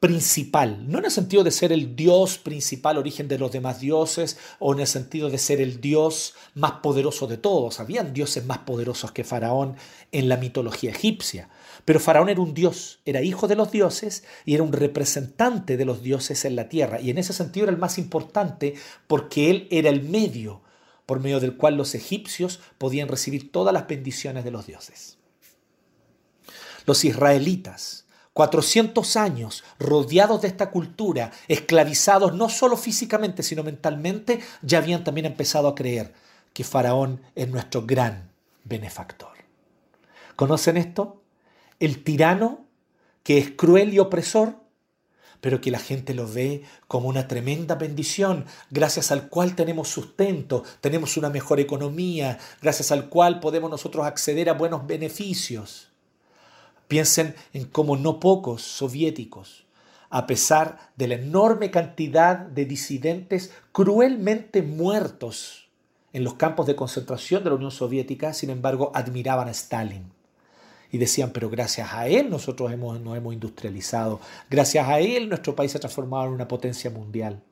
principal, no en el sentido de ser el dios principal, origen de los demás dioses, o en el sentido de ser el dios más poderoso de todos. Habían dioses más poderosos que Faraón en la mitología egipcia. Pero Faraón era un dios, era hijo de los dioses y era un representante de los dioses en la tierra. Y en ese sentido era el más importante porque él era el medio por medio del cual los egipcios podían recibir todas las bendiciones de los dioses. Los israelitas, 400 años rodeados de esta cultura, esclavizados no solo físicamente, sino mentalmente, ya habían también empezado a creer que Faraón es nuestro gran benefactor. ¿Conocen esto? El tirano que es cruel y opresor, pero que la gente lo ve como una tremenda bendición, gracias al cual tenemos sustento, tenemos una mejor economía, gracias al cual podemos nosotros acceder a buenos beneficios. Piensen en cómo no pocos soviéticos, a pesar de la enorme cantidad de disidentes cruelmente muertos en los campos de concentración de la Unión Soviética, sin embargo, admiraban a Stalin. Y decían, pero gracias a él nosotros hemos, nos hemos industrializado, gracias a él nuestro país se ha transformado en una potencia mundial.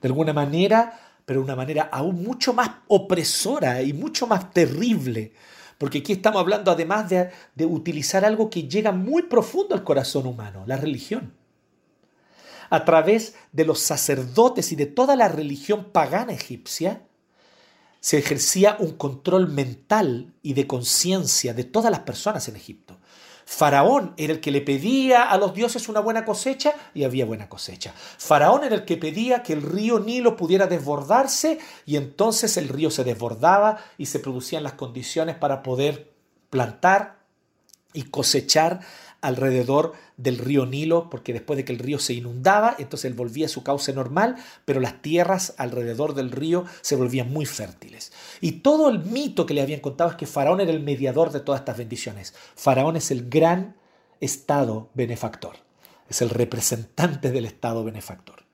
De alguna manera, pero de una manera aún mucho más opresora y mucho más terrible, porque aquí estamos hablando además de, de utilizar algo que llega muy profundo al corazón humano, la religión. A través de los sacerdotes y de toda la religión pagana egipcia, se ejercía un control mental y de conciencia de todas las personas en Egipto. Faraón era el que le pedía a los dioses una buena cosecha y había buena cosecha. Faraón era el que pedía que el río Nilo pudiera desbordarse y entonces el río se desbordaba y se producían las condiciones para poder plantar y cosechar alrededor del río Nilo, porque después de que el río se inundaba, entonces él volvía a su cauce normal, pero las tierras alrededor del río se volvían muy fértiles. Y todo el mito que le habían contado es que Faraón era el mediador de todas estas bendiciones. Faraón es el gran estado benefactor, es el representante del estado benefactor.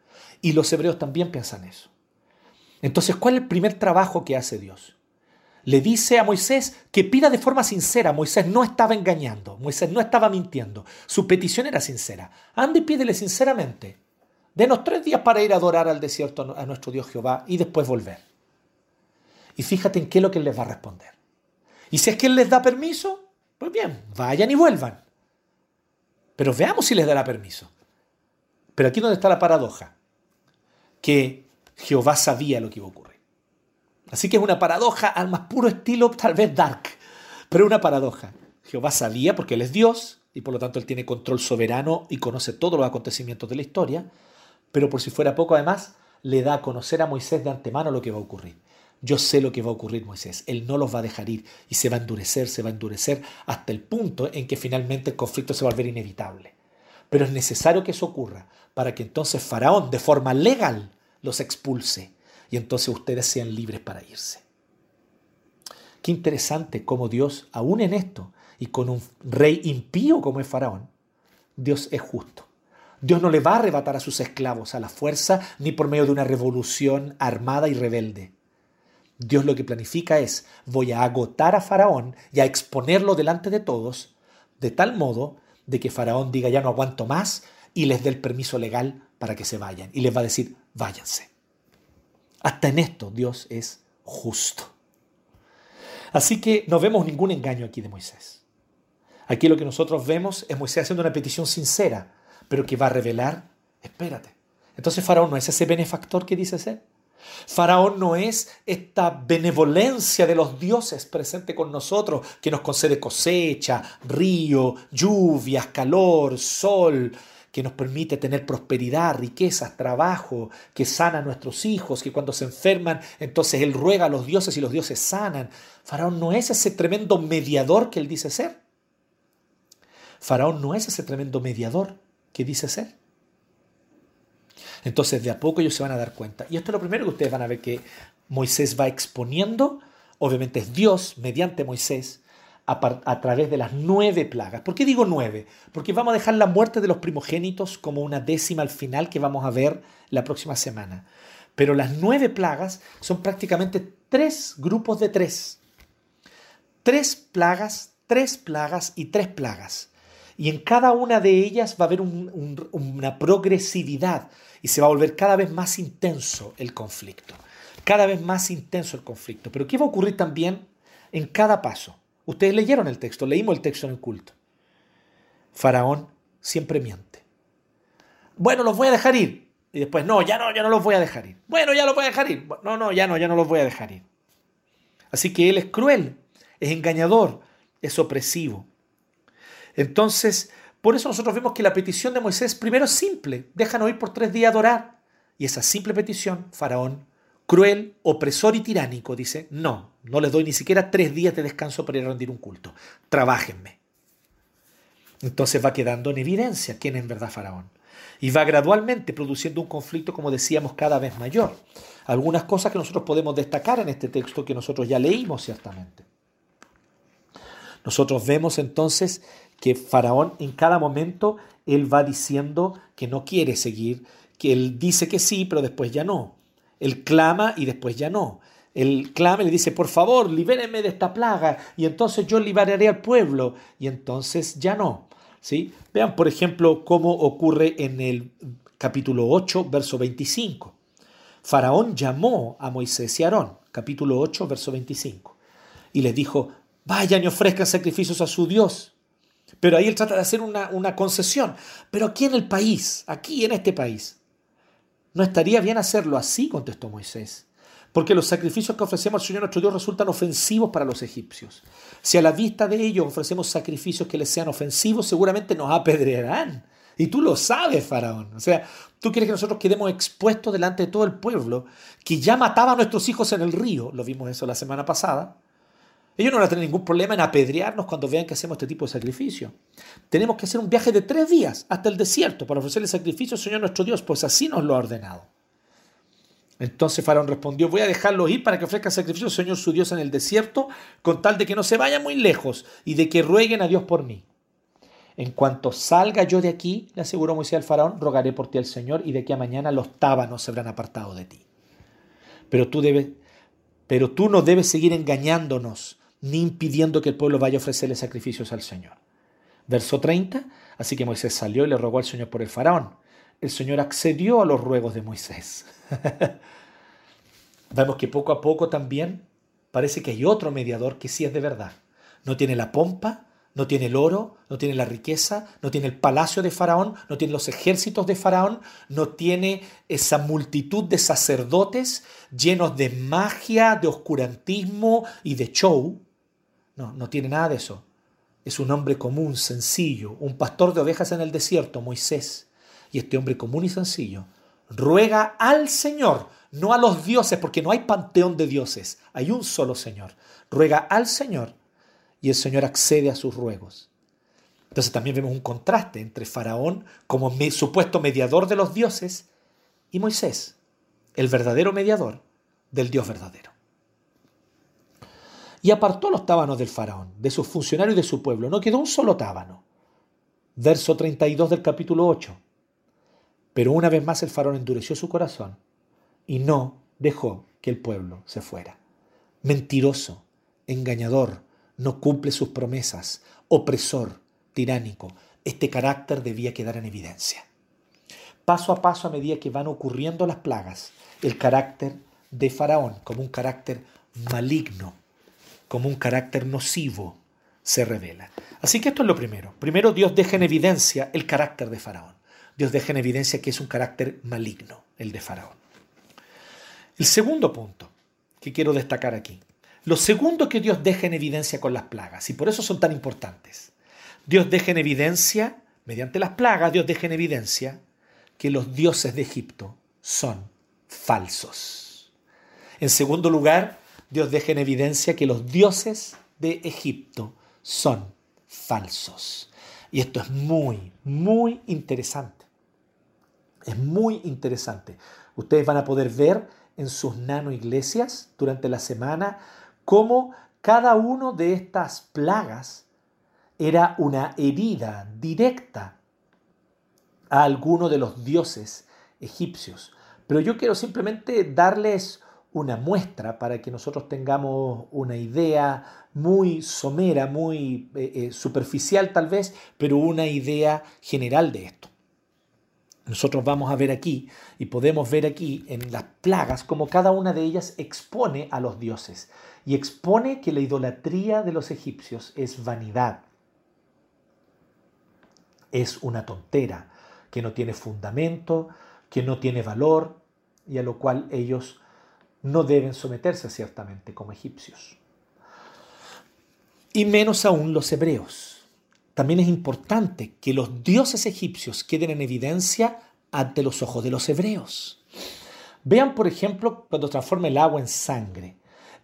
Y los hebreos también piensan eso. Entonces, ¿cuál es el primer trabajo que hace Dios? Le dice a Moisés que pida de forma sincera. Moisés no estaba engañando, Moisés no estaba mintiendo. Su petición era sincera. Ande y pídele sinceramente. Denos tres días para ir a adorar al desierto a nuestro Dios Jehová y después volver. Y fíjate en qué es lo que él les va a responder. Y si es que él les da permiso, pues bien, vayan y vuelvan. Pero veamos si les dará permiso. Pero aquí es donde está la paradoja, que Jehová sabía lo que iba a ocurrir. Así que es una paradoja al más puro estilo, tal vez dark, pero una paradoja. Jehová sabía porque Él es Dios y por lo tanto Él tiene control soberano y conoce todos los acontecimientos de la historia, pero por si fuera poco además, le da a conocer a Moisés de antemano lo que va a ocurrir. Yo sé lo que va a ocurrir, Moisés. Él no los va a dejar ir y se va a endurecer, se va a endurecer hasta el punto en que finalmente el conflicto se va a volver inevitable. Pero es necesario que eso ocurra para que entonces Faraón, de forma legal, los expulse y entonces ustedes sean libres para irse. Qué interesante cómo Dios, aún en esto, y con un rey impío como es Faraón, Dios es justo. Dios no le va a arrebatar a sus esclavos a la fuerza ni por medio de una revolución armada y rebelde. Dios lo que planifica es, voy a agotar a Faraón y a exponerlo delante de todos, de tal modo de que Faraón diga ya no aguanto más y les dé el permiso legal para que se vayan. Y les va a decir, váyanse. Hasta en esto Dios es justo. Así que no vemos ningún engaño aquí de Moisés. Aquí lo que nosotros vemos es Moisés haciendo una petición sincera, pero que va a revelar, espérate. Entonces Faraón no es ese benefactor que dice ser. Faraón no es esta benevolencia de los dioses presente con nosotros que nos concede cosecha, río, lluvias, calor, sol, que nos permite tener prosperidad, riquezas, trabajo, que sana a nuestros hijos, que cuando se enferman, entonces Él ruega a los dioses y los dioses sanan. Faraón no es ese tremendo mediador que Él dice ser. Faraón no es ese tremendo mediador que dice ser. Entonces de a poco ellos se van a dar cuenta. Y esto es lo primero que ustedes van a ver que Moisés va exponiendo. Obviamente es Dios mediante Moisés a, través de las nueve plagas. ¿Por qué digo nueve? Porque vamos a dejar la muerte de los primogénitos como una décima al final que vamos a ver la próxima semana. Pero las nueve plagas son prácticamente tres grupos de tres. Tres plagas, tres plagas y tres plagas. Y en cada una de ellas va a haber una progresividad y se va a volver cada vez más intenso el conflicto. Cada vez más intenso el conflicto. Pero ¿qué va a ocurrir también en cada paso? Ustedes leyeron el texto, leímos el texto en el culto. Faraón siempre miente. Bueno, los voy a dejar ir. Y después, no, ya no, ya no los voy a dejar ir. Bueno, ya los voy a dejar ir. No, no, ya no, ya no los voy a dejar ir. Así que él es cruel, es engañador, es opresivo. Entonces, por eso nosotros vemos que la petición de Moisés primero es simple, déjanos ir por tres días a adorar. Y esa simple petición, Faraón, cruel, opresor y tiránico, dice, no, no les doy ni siquiera tres días de descanso para ir a rendir un culto, trabajenme. Entonces va quedando en evidencia quién es en verdad Faraón. Y va gradualmente produciendo un conflicto, como decíamos, cada vez mayor. Algunas cosas que nosotros podemos destacar en este texto que nosotros ya leímos ciertamente. Nosotros vemos entonces que Faraón en cada momento, él va diciendo que no quiere seguir, que él dice que sí, pero después ya no. Él clama y después ya no. Él clama y le dice, por favor, libérenme de esta plaga y entonces yo liberaré al pueblo y entonces ya no. ¿Sí? Vean, por ejemplo, cómo ocurre en el capítulo 8, verso 25. Faraón llamó a Moisés y Aarón, capítulo 8, verso 25, y les dijo, vayan y ofrezcan sacrificios a su Dios. Pero ahí él trata de hacer una, una concesión. Pero aquí en el país, aquí en este país, ¿no estaría bien hacerlo así? contestó Moisés. Porque los sacrificios que ofrecemos al Señor nuestro Dios resultan ofensivos para los egipcios. Si a la vista de ellos ofrecemos sacrificios que les sean ofensivos, seguramente nos apedrearán. Y tú lo sabes, Faraón. O sea, tú quieres que nosotros quedemos expuestos delante de todo el pueblo que ya mataba a nuestros hijos en el río. Lo vimos eso la semana pasada. Ellos no van a tener ningún problema en apedrearnos cuando vean que hacemos este tipo de sacrificio. Tenemos que hacer un viaje de tres días hasta el desierto para ofrecerle sacrificio al Señor nuestro Dios, pues así nos lo ha ordenado. Entonces Faraón respondió, voy a dejarlos ir para que ofrezcan sacrificio al Señor su Dios en el desierto, con tal de que no se vayan muy lejos y de que rueguen a Dios por mí. En cuanto salga yo de aquí, le aseguró Moisés al faraón, rogaré por ti al Señor y de aquí a mañana los tábanos se habrán apartado de ti. Pero tú, debes, pero tú no debes seguir engañándonos ni impidiendo que el pueblo vaya a ofrecerle sacrificios al Señor. Verso 30, así que Moisés salió y le rogó al Señor por el faraón. El Señor accedió a los ruegos de Moisés. [laughs] Vemos que poco a poco también parece que hay otro mediador que sí es de verdad. No tiene la pompa, no tiene el oro, no tiene la riqueza, no tiene el palacio de Faraón, no tiene los ejércitos de Faraón, no tiene esa multitud de sacerdotes llenos de magia, de oscurantismo y de show. No, no tiene nada de eso. Es un hombre común, sencillo, un pastor de ovejas en el desierto, Moisés. Y este hombre común y sencillo ruega al Señor, no a los dioses, porque no hay panteón de dioses, hay un solo Señor. Ruega al Señor y el Señor accede a sus ruegos. Entonces también vemos un contraste entre Faraón como supuesto mediador de los dioses y Moisés, el verdadero mediador del Dios verdadero y apartó los tábanos del faraón, de sus funcionarios y de su pueblo. No quedó un solo tábano. Verso 32 del capítulo 8. Pero una vez más el faraón endureció su corazón y no dejó que el pueblo se fuera. Mentiroso, engañador, no cumple sus promesas, opresor, tiránico. Este carácter debía quedar en evidencia. Paso a paso, a medida que van ocurriendo las plagas, el carácter de Faraón como un carácter maligno, como un carácter nocivo, se revela. Así que esto es lo primero. Primero Dios deja en evidencia el carácter de Faraón. Dios deja en evidencia que es un carácter maligno, el de Faraón. El segundo punto que quiero destacar aquí. Lo segundo que Dios deja en evidencia con las plagas, y por eso son tan importantes. Dios deja en evidencia, mediante las plagas, Dios deja en evidencia que los dioses de Egipto son falsos. En segundo lugar, Dios deja en evidencia que los dioses de Egipto son falsos. Y esto es muy, muy interesante. Es muy interesante. Ustedes van a poder ver en sus nano iglesias durante la semana cómo cada uno de estas plagas era una herida directa a alguno de los dioses egipcios. Pero yo quiero simplemente darles una muestra para que nosotros tengamos una idea muy somera, muy eh, eh, superficial tal vez, pero una idea general de esto. Nosotros vamos a ver aquí y podemos ver aquí en las plagas como cada una de ellas expone a los dioses y expone que la idolatría de los egipcios es vanidad, es una tontera, que no tiene fundamento, que no tiene valor y a lo cual ellos no deben someterse ciertamente como egipcios. Y menos aún los hebreos también es importante que los dioses egipcios queden en evidencia ante los ojos de los hebreos. Vean, por ejemplo, cuando transforma el agua en sangre.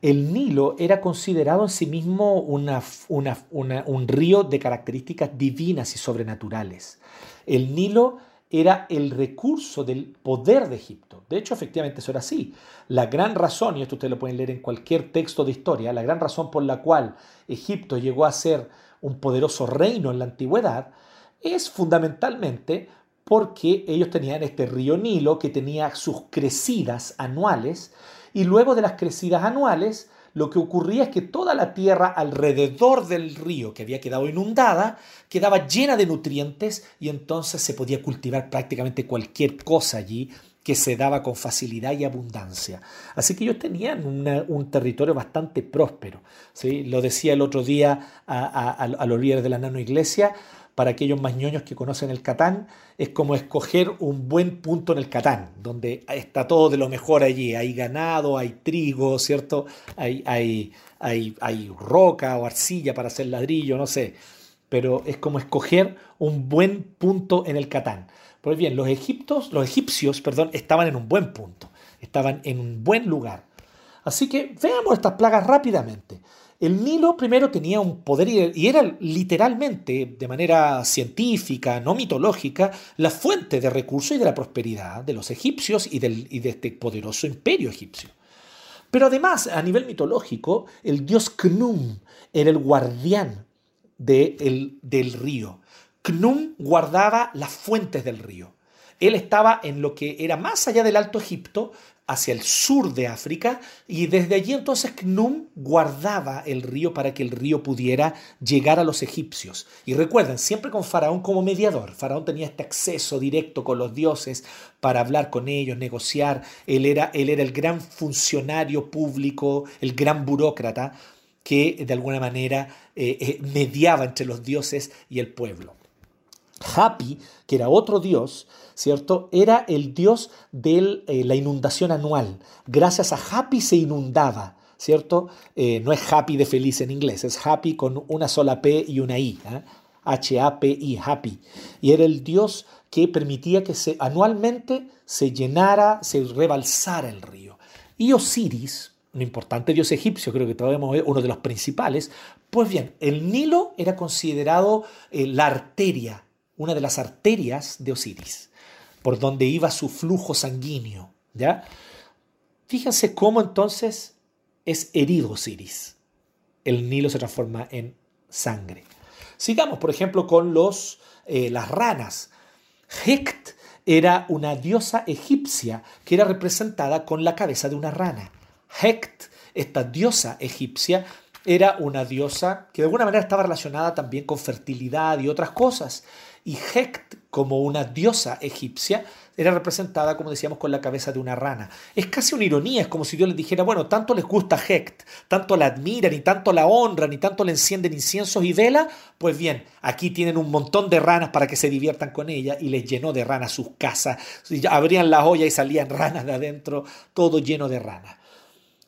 El Nilo era considerado en sí mismo un río de características divinas y sobrenaturales. El Nilo era el recurso del poder de Egipto. De hecho, efectivamente eso era así. La gran razón, y esto ustedes lo pueden leer en cualquier texto de historia, la gran razón por la cual Egipto llegó a ser un poderoso reino en la antigüedad, es fundamentalmente porque ellos tenían este río Nilo que tenía sus crecidas anuales y luego de las crecidas anuales lo que ocurría es que toda la tierra alrededor del río que había quedado inundada quedaba llena de nutrientes y entonces se podía cultivar prácticamente cualquier cosa allí que se daba con facilidad y abundancia. Así que ellos tenían un territorio bastante próspero. ¿sí? Lo decía el otro día a, los líderes de la nano iglesia, para aquellos más ñoños que conocen el Catán, es como escoger un buen punto en el Catán, donde está todo de lo mejor allí. Hay ganado, hay trigo, ¿cierto? Hay, hay, hay, hay roca o arcilla para hacer ladrillo, no sé. Pero es como escoger un buen punto en el Catán. Pues bien, los, egiptos, los egipcios perdón, estaban en un buen punto, estaban en un buen lugar. Así que veamos estas plagas rápidamente. El Nilo primero tenía un poder y era literalmente, de manera científica, no mitológica, la fuente de recursos y de la prosperidad de los egipcios y, de este poderoso imperio egipcio. Pero además, a nivel mitológico, el dios Knum era el guardián del río. Knum guardaba las fuentes del río. Él estaba en lo que era más allá del Alto Egipto, hacia el sur de África, y desde allí entonces Knum guardaba el río para que el río pudiera llegar a los egipcios. Y recuerden, siempre con Faraón como mediador. Faraón tenía este acceso directo con los dioses para hablar con ellos, negociar. Él era, él era el gran funcionario público, el gran burócrata que de alguna manera eh, eh, mediaba entre los dioses y el pueblo. Happy, que era otro dios, ¿cierto? Era el dios de eh, la inundación anual. Gracias a Happy se inundaba, ¿cierto? Eh, no es happy de feliz en inglés, es happy con una sola P y una I. H-A-P-I, ¿eh? happy. Y era el dios que permitía que anualmente se llenara, se rebalsara el río. Y Osiris, un importante dios egipcio, creo que todavía uno de los principales, pues bien, el Nilo era considerado la arteria una de las arterias de Osiris, por donde iba su flujo sanguíneo. ¿ya? Fíjense cómo entonces es herido Osiris. El Nilo se transforma en sangre. Sigamos, por ejemplo, con los, eh, las ranas. Hekt era una diosa egipcia que era representada con la cabeza de una rana. Hekt, esta diosa egipcia, era una diosa que de alguna manera estaba relacionada también con fertilidad y otras cosas y Hekt, como una diosa egipcia, era representada, como decíamos, con la cabeza de una rana. Es casi una ironía, es como si Dios les dijera, bueno, tanto les gusta Hecht, tanto la admiran y tanto la honran y tanto le encienden inciensos y vela, pues bien, aquí tienen un montón de ranas para que se diviertan con ella y les llenó de ranas sus casas. Abrían la olla y salían [laughs] ranas de adentro, todo lleno de ranas.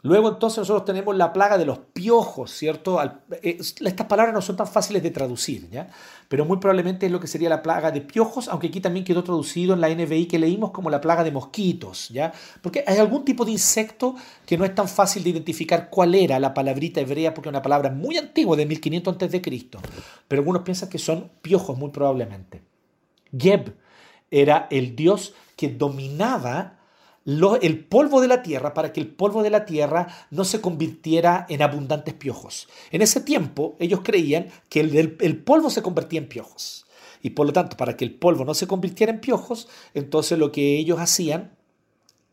Luego entonces nosotros tenemos la plaga de los piojos, ¿cierto? Eh, estas palabras no son tan fáciles de traducir, ¿ya? Pero muy probablemente es lo que sería la plaga de piojos, aunque aquí también quedó traducido en la NBI que leímos como la plaga de mosquitos, ¿ya? Porque hay algún tipo de insecto que no es tan fácil de identificar cuál era la palabrita hebrea, porque es una palabra muy antigua, de 1500 a.C., pero algunos piensan que son piojos muy probablemente. Geb era el dios que dominaba el polvo de la tierra para que el polvo de la tierra no se convirtiera en abundantes piojos. En ese tiempo ellos creían que el, polvo se convertía en piojos. Y por lo tanto, para que el polvo no se convirtiera en piojos, entonces lo que ellos hacían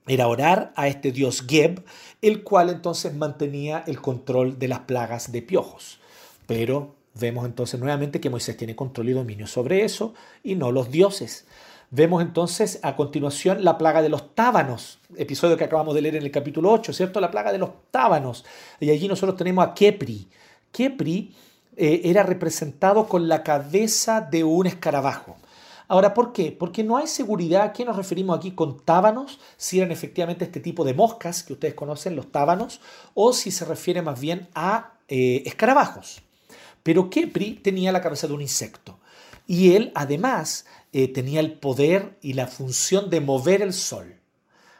era orar a este dios Geb, el cual entonces mantenía el control de las plagas de piojos. Pero vemos entonces nuevamente que Moisés tiene control y dominio sobre eso y no los dioses. Vemos entonces a continuación la plaga de los tábanos, episodio que acabamos de leer en el capítulo 8, ¿cierto? La plaga de los tábanos. Y allí nosotros tenemos a Kepri. Kepri eh, era representado con la cabeza de un escarabajo. Ahora, ¿por qué? Porque no hay seguridad a qué nos referimos aquí con tábanos, si eran efectivamente este tipo de moscas que ustedes conocen, los tábanos, o si se refiere más bien a eh, escarabajos. Pero Kepri tenía la cabeza de un insecto. Y él además eh, tenía el poder y la función de mover el sol.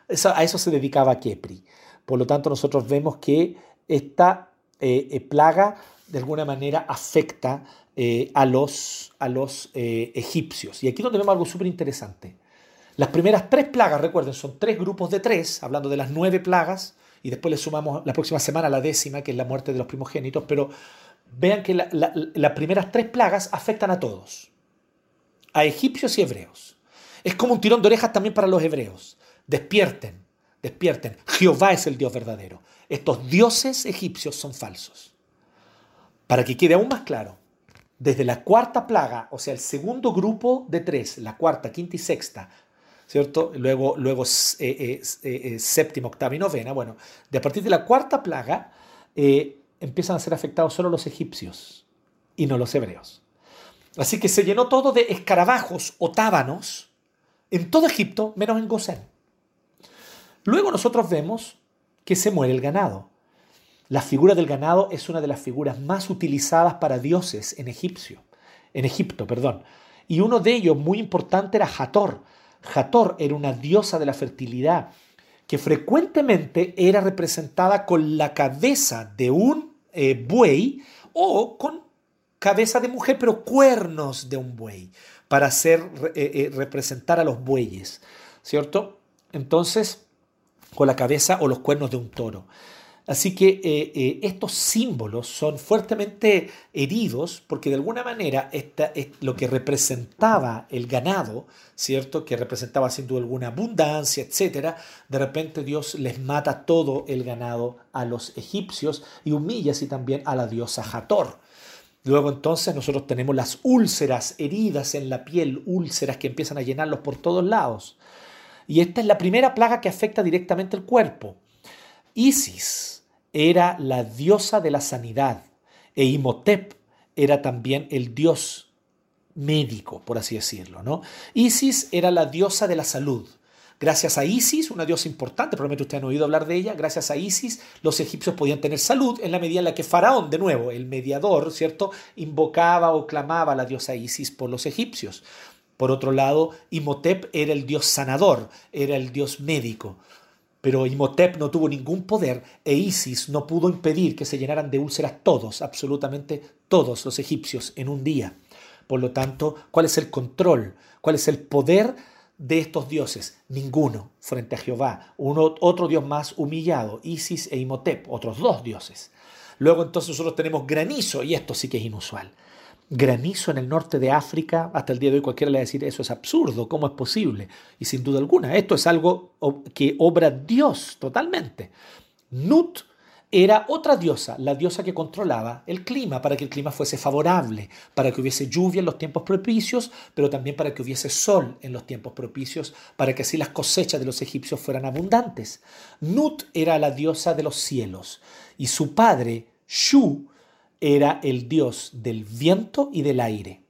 a eso se dedicaba Kepri. Por lo tanto, nosotros vemos que esta eh, eh, plaga de alguna manera afecta a los, a los egipcios. Y aquí donde vemos algo súper interesante. Las primeras tres plagas, recuerden, son tres grupos de tres, hablando de las nueve plagas, y después le sumamos la próxima semana la décima, que es la muerte de los primogénitos, pero vean que las primeras tres plagas afectan a todos a egipcios y hebreos. Es como un tirón de orejas también para los hebreos. Despierten, despierten. Jehová es el Dios verdadero. Estos dioses egipcios son falsos. Para que quede aún más claro, desde la cuarta plaga, o sea, el segundo grupo de tres, la cuarta, quinta y sexta, ¿cierto? Luego, luego eh, eh, eh, octava y novena. Bueno, de a partir de la cuarta plaga empiezan a ser afectados solo los egipcios y no los hebreos. Así que se llenó todo de escarabajos o tábanos en todo Egipto, menos en Gosén. Luego nosotros vemos que se muere el ganado. La figura del ganado es una de las figuras más utilizadas para dioses en Egipcio, en Egipto, perdón. Y uno de ellos muy importante era Hathor. Hathor era una diosa de la fertilidad que frecuentemente era representada con la cabeza de un eh, buey o con cabeza de mujer, pero cuernos de un buey, para hacer, eh, eh, representar a los bueyes, ¿cierto? Entonces, con la cabeza o los cuernos de un toro. Así que eh, estos símbolos son fuertemente heridos porque de alguna manera lo que representaba el ganado, ¿cierto? Que representaba sin duda alguna abundancia, etc. De repente Dios les mata todo el ganado a los egipcios y humilla así también a la diosa Hathor. Luego entonces nosotros tenemos las úlceras, heridas en la piel, úlceras que empiezan a llenarlos por todos lados. Y esta es la primera plaga que afecta directamente el cuerpo. Isis era la diosa de la sanidad e Imhotep era también el dios médico, por así decirlo. ¿no? Isis era la diosa de la salud. Gracias a Isis, una diosa importante, probablemente ustedes han oído hablar de ella, gracias a Isis los egipcios podían tener salud en la medida en la que Faraón, de nuevo, el mediador, ¿cierto?, invocaba o clamaba a la diosa Isis por los egipcios. Por otro lado, Imhotep era el dios sanador, era el dios médico. Pero Imhotep no tuvo ningún poder e Isis no pudo impedir que se llenaran de úlceras todos, absolutamente todos los egipcios en un día. Por lo tanto, ¿cuál es el control? ¿Cuál es el poder de estos dioses? Ninguno frente a Jehová. Uno, otro dios más humillado, Isis e Imhotep, otros dos dioses. Luego entonces nosotros tenemos granizo, y esto sí que es inusual. Granizo en el norte de África, hasta el día de hoy cualquiera le va a decir, eso es absurdo, ¿cómo es posible? Y sin duda alguna, esto es algo que obra Dios totalmente. Nut era otra diosa, la diosa que controlaba el clima, para que el clima fuese favorable, para que hubiese lluvia en los tiempos propicios, pero también para que hubiese sol en los tiempos propicios, para que así las cosechas de los egipcios fueran abundantes. Nut era la diosa de los cielos y su padre, Shu, era el dios del viento y del aire.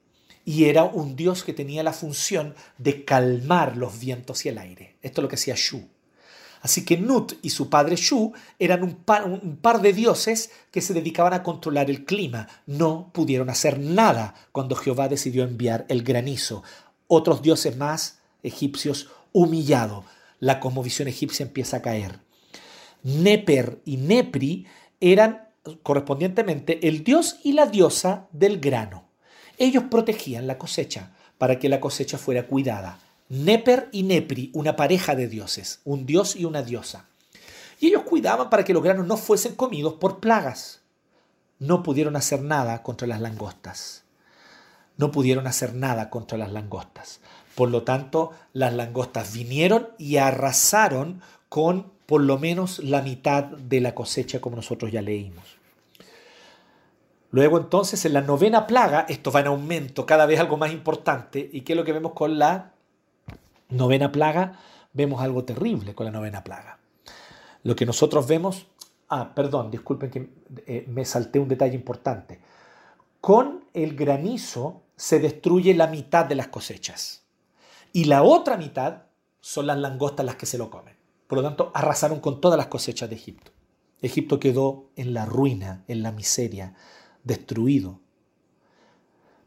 Y era un dios que tenía la función de calmar los vientos y el aire. Esto es lo que hacía Shu. Así que Nut y su padre Shu eran un par, de dioses que se dedicaban a controlar el clima. No pudieron hacer nada cuando Jehová decidió enviar el granizo. Otros dioses más egipcios humillados. La cosmovisión egipcia empieza a caer. Neper y Nepri eran correspondientemente el dios y la diosa del grano. Ellos protegían la cosecha para que la cosecha fuera cuidada. Neper y Nepri, una pareja de dioses, un dios y una diosa. Y ellos cuidaban para que los granos no fuesen comidos por plagas. No pudieron hacer nada contra las langostas. No pudieron hacer nada contra las langostas. Por lo tanto, las langostas vinieron y arrasaron con por lo menos la mitad de la cosecha como nosotros ya leímos. Luego entonces en la novena plaga, esto va en aumento, cada vez algo más importante, y ¿qué es lo que vemos con la novena plaga, vemos algo terrible con la novena plaga. Lo que nosotros vemos, ah, perdón, disculpen que eh, me salté un detalle importante. Con el granizo se destruye la mitad de las cosechas y la otra mitad son las langostas las que se lo comen. Por lo tanto, arrasaron con todas las cosechas de Egipto. Egipto quedó en la ruina, en la miseria, destruido.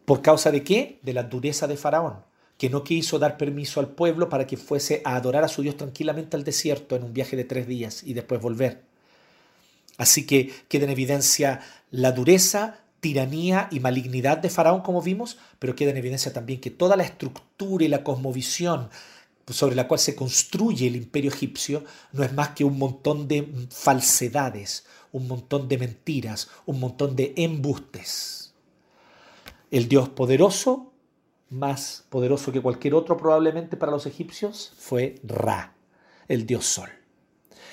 ¿Por causa de qué? De la dureza de Faraón que no quiso dar permiso al pueblo para que fuese a adorar a su Dios tranquilamente al desierto en un viaje de tres días y después volver. Así que queda en evidencia la dureza, tiranía y malignidad de Faraón, como vimos, pero queda en evidencia también que toda la estructura y la cosmovisión sobre la cual se construye el imperio egipcio no es más que un montón de falsedades, un montón de mentiras, un montón de embustes. El Dios poderoso más poderoso que cualquier otro probablemente para los egipcios fue Ra, el dios sol.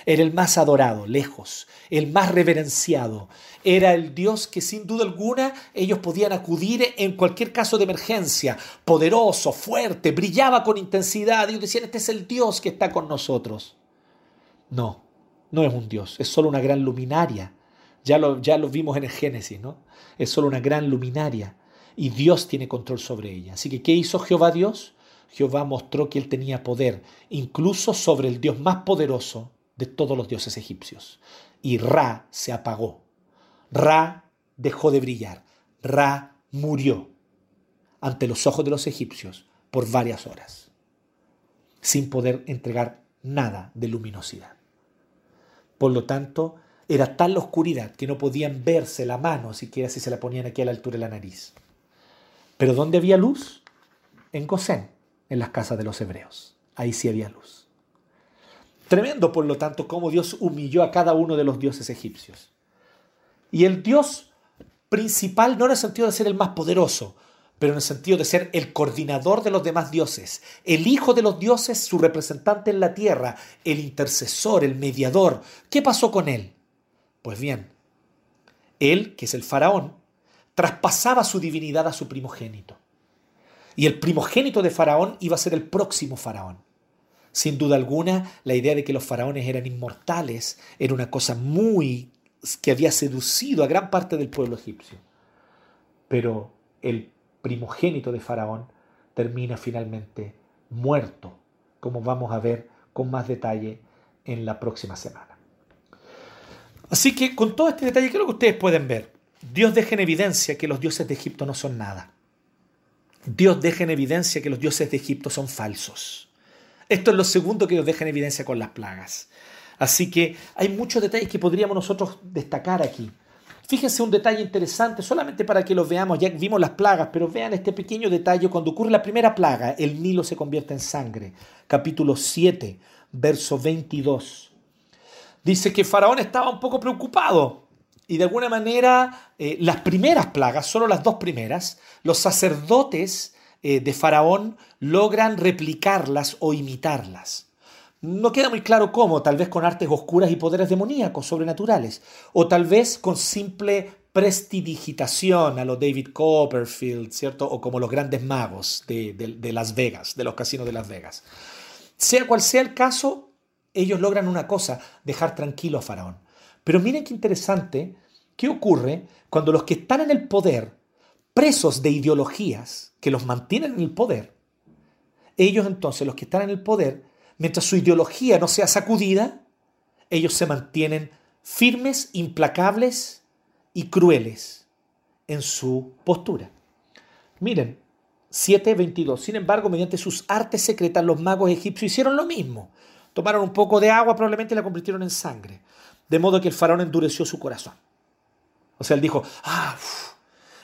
Era el más adorado, lejos, el más reverenciado. Era el Dios que sin duda alguna ellos podían acudir en cualquier caso de emergencia. Poderoso, fuerte, brillaba con intensidad. Ellos decían, este es el Dios que está con nosotros. No, no es un Dios, es solo una gran luminaria. Ya lo, ya vimos en el Génesis, ¿no? Es solo una gran luminaria y Dios tiene control sobre ella. Así que, ¿qué hizo Jehová Dios? Jehová mostró que él tenía poder, incluso sobre el Dios más poderoso de todos los dioses egipcios. Y Ra se apagó. Ra dejó de brillar. Ra murió ante los ojos de los egipcios por varias horas, sin poder entregar nada de luminosidad. Por lo tanto, era tal la oscuridad que no podían verse la mano siquiera si se la ponían aquí a la altura de la nariz. Pero ¿dónde había luz? En Gosén, en las casas de los hebreos. Ahí sí había luz. Tremendo, por lo tanto, cómo Dios humilló a cada uno de los dioses egipcios. Y el Dios principal no en el sentido de ser el más poderoso, pero en el sentido de ser el coordinador de los demás dioses, el hijo de los dioses, su representante en la tierra, el intercesor, el mediador. ¿Qué pasó con él? Pues bien, él, que es el faraón, traspasaba su divinidad a su primogénito. Y el primogénito de Faraón iba a ser el próximo Faraón. Sin duda alguna, la idea de que los faraones eran inmortales era una cosa muy que había seducido a gran parte del pueblo egipcio. Pero el primogénito de Faraón termina finalmente muerto, como vamos a ver con más detalle en la próxima semana. Así que con todo este detalle, creo que ustedes pueden ver Dios deja en evidencia que los dioses de Egipto no son nada. Dios deja en evidencia que los dioses de Egipto son falsos. Esto es lo segundo que Dios deja en evidencia con las plagas. Así que hay muchos detalles que podríamos nosotros destacar aquí. Fíjense un detalle interesante, solamente para que lo veamos, ya vimos las plagas, pero vean este pequeño detalle, cuando ocurre la primera plaga, el Nilo se convierte en sangre. Capítulo 7, verso 22. Dice que Faraón estaba un poco preocupado y de alguna manera eh, las primeras plagas, solo las dos primeras, los sacerdotes eh, de Faraón logran replicarlas o imitarlas. No queda muy claro cómo, tal vez con artes oscuras y poderes demoníacos, sobrenaturales, o tal vez con simple prestidigitación a los David Copperfield, ¿cierto? O como los grandes magos de, de Las Vegas, de los casinos de Las Vegas. Sea cual sea el caso, ellos logran una cosa, dejar tranquilo a Faraón. Pero miren qué interesante, ¿qué ocurre cuando los que están en el poder, presos de ideologías que los mantienen en el poder, ellos entonces, los que están en el poder, mientras su ideología no sea sacudida, ellos se mantienen firmes, implacables y crueles en su postura. Miren, 7.22. Sin embargo, mediante sus artes secretas, los magos egipcios hicieron lo mismo. Tomaron un poco de agua, probablemente la convirtieron en sangre. De modo que el faraón endureció su corazón. O sea, él dijo, ah,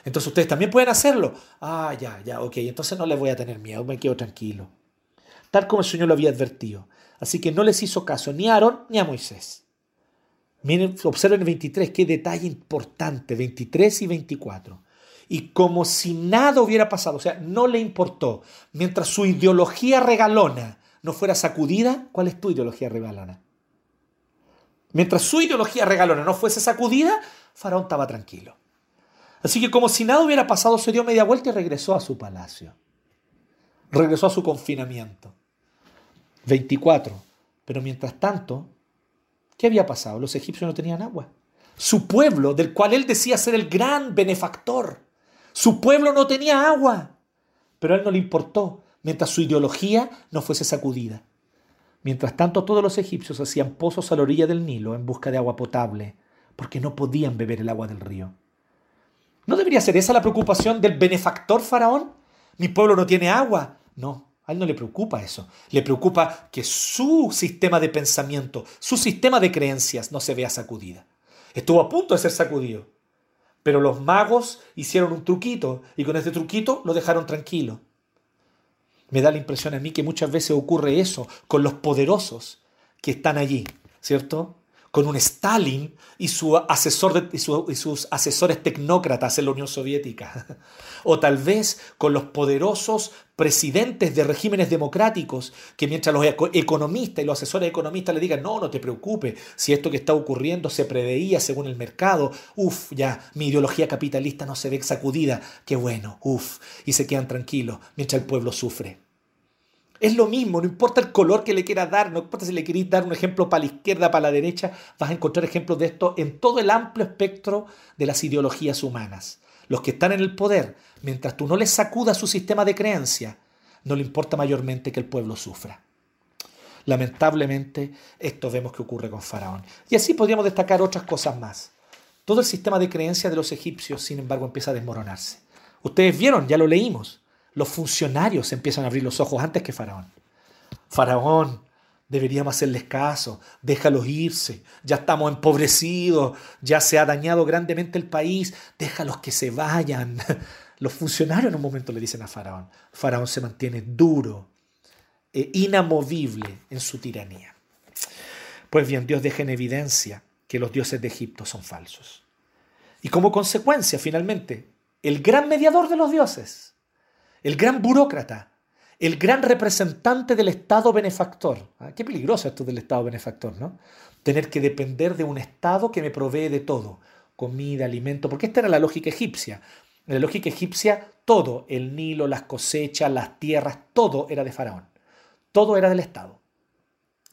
entonces ustedes también pueden hacerlo. Ah, ya, ya, ok, entonces no les voy a tener miedo, me quedo tranquilo. Tal como el Señor lo había advertido. Así que no les hizo caso ni a Aarón ni a Moisés. Miren, observen el 23, qué detalle importante, 23 y 24 y como si nada hubiera pasado, o sea, no le importó, mientras su ideología regalona no fuera sacudida, ¿cuál es tu ideología regalona? Mientras su ideología regalona no fuese sacudida, Faraón estaba tranquilo. Así que como si nada hubiera pasado, se dio media vuelta y regresó a su palacio. Regresó a su confinamiento. 24. Pero mientras tanto, ¿qué había pasado? Los egipcios no tenían agua. Su pueblo, del cual él decía ser el gran benefactor, su pueblo no tenía agua, pero a él no le importó mientras su ideología no fuese sacudida. Mientras tanto, todos los egipcios hacían pozos a la orilla del Nilo en busca de agua potable, porque no podían beber el agua del río. ¿No debería ser esa la preocupación del benefactor faraón? Mi pueblo no tiene agua. No, a él no le preocupa eso. Le preocupa que su sistema de pensamiento, su sistema de creencias no se vea sacudida. Estuvo a punto de ser sacudido. Pero los magos hicieron un truquito y con este truquito lo dejaron tranquilo. Me da la impresión a mí que muchas veces ocurre eso con los poderosos que están allí, ¿cierto? Con un Stalin y, su asesor y, sus asesores tecnócratas en la Unión Soviética. [laughs] O tal vez con los poderosos presidentes de regímenes democráticos que mientras los economistas y los asesores economistas le digan, no, no te preocupes, si esto que está ocurriendo se preveía según el mercado, uff, ya, mi ideología capitalista no se ve sacudida, qué bueno, uff, y se quedan tranquilos mientras el pueblo sufre. Es lo mismo, no importa el color que le quieras dar, no importa si le queréis dar un ejemplo para la izquierda, para la derecha, vas a encontrar ejemplos de esto en todo el amplio espectro de las ideologías humanas. Los que están en el poder, mientras tú no les sacudas su sistema de creencia, no le importa mayormente que el pueblo sufra. Lamentablemente, esto vemos que ocurre con Faraón. Y así podríamos destacar otras cosas más. Todo el sistema de creencia de los egipcios, sin embargo, empieza a desmoronarse. Ustedes vieron, ya lo leímos, los funcionarios empiezan a abrir los ojos antes que Faraón. Faraón, deberíamos hacerles caso, déjalos irse, ya estamos empobrecidos, ya se ha dañado grandemente el país, déjalos que se vayan. [laughs] Los funcionarios en un momento le dicen a Faraón, Faraón se mantiene duro e inamovible en su tiranía. Pues bien, Dios deja en evidencia que los dioses de Egipto son falsos. Y como consecuencia, finalmente, el gran mediador de los dioses, el gran burócrata, el gran representante del Estado benefactor. Ah, qué peligroso esto del Estado benefactor, ¿no? Tener que depender de un Estado que me provee de todo, comida, alimento, porque esta era la lógica egipcia. En la lógica egipcia, todo, el Nilo, las cosechas, las tierras, todo era de Faraón. Todo era del Estado.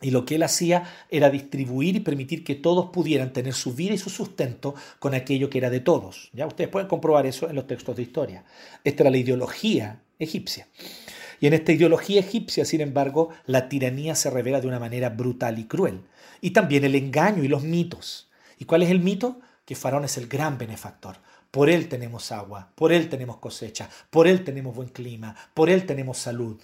Y lo que él hacía era distribuir y permitir que todos pudieran tener su vida y su sustento con aquello que era de todos. Ya ustedes pueden comprobar eso en los textos de historia. Esta era la ideología egipcia. Y en esta ideología egipcia, sin embargo, la tiranía se revela de una manera brutal y cruel. Y también el engaño y los mitos. ¿Y cuál es el mito? Que Faraón es el gran benefactor. Por él tenemos agua, por él tenemos cosecha, por él tenemos buen clima, por él tenemos salud.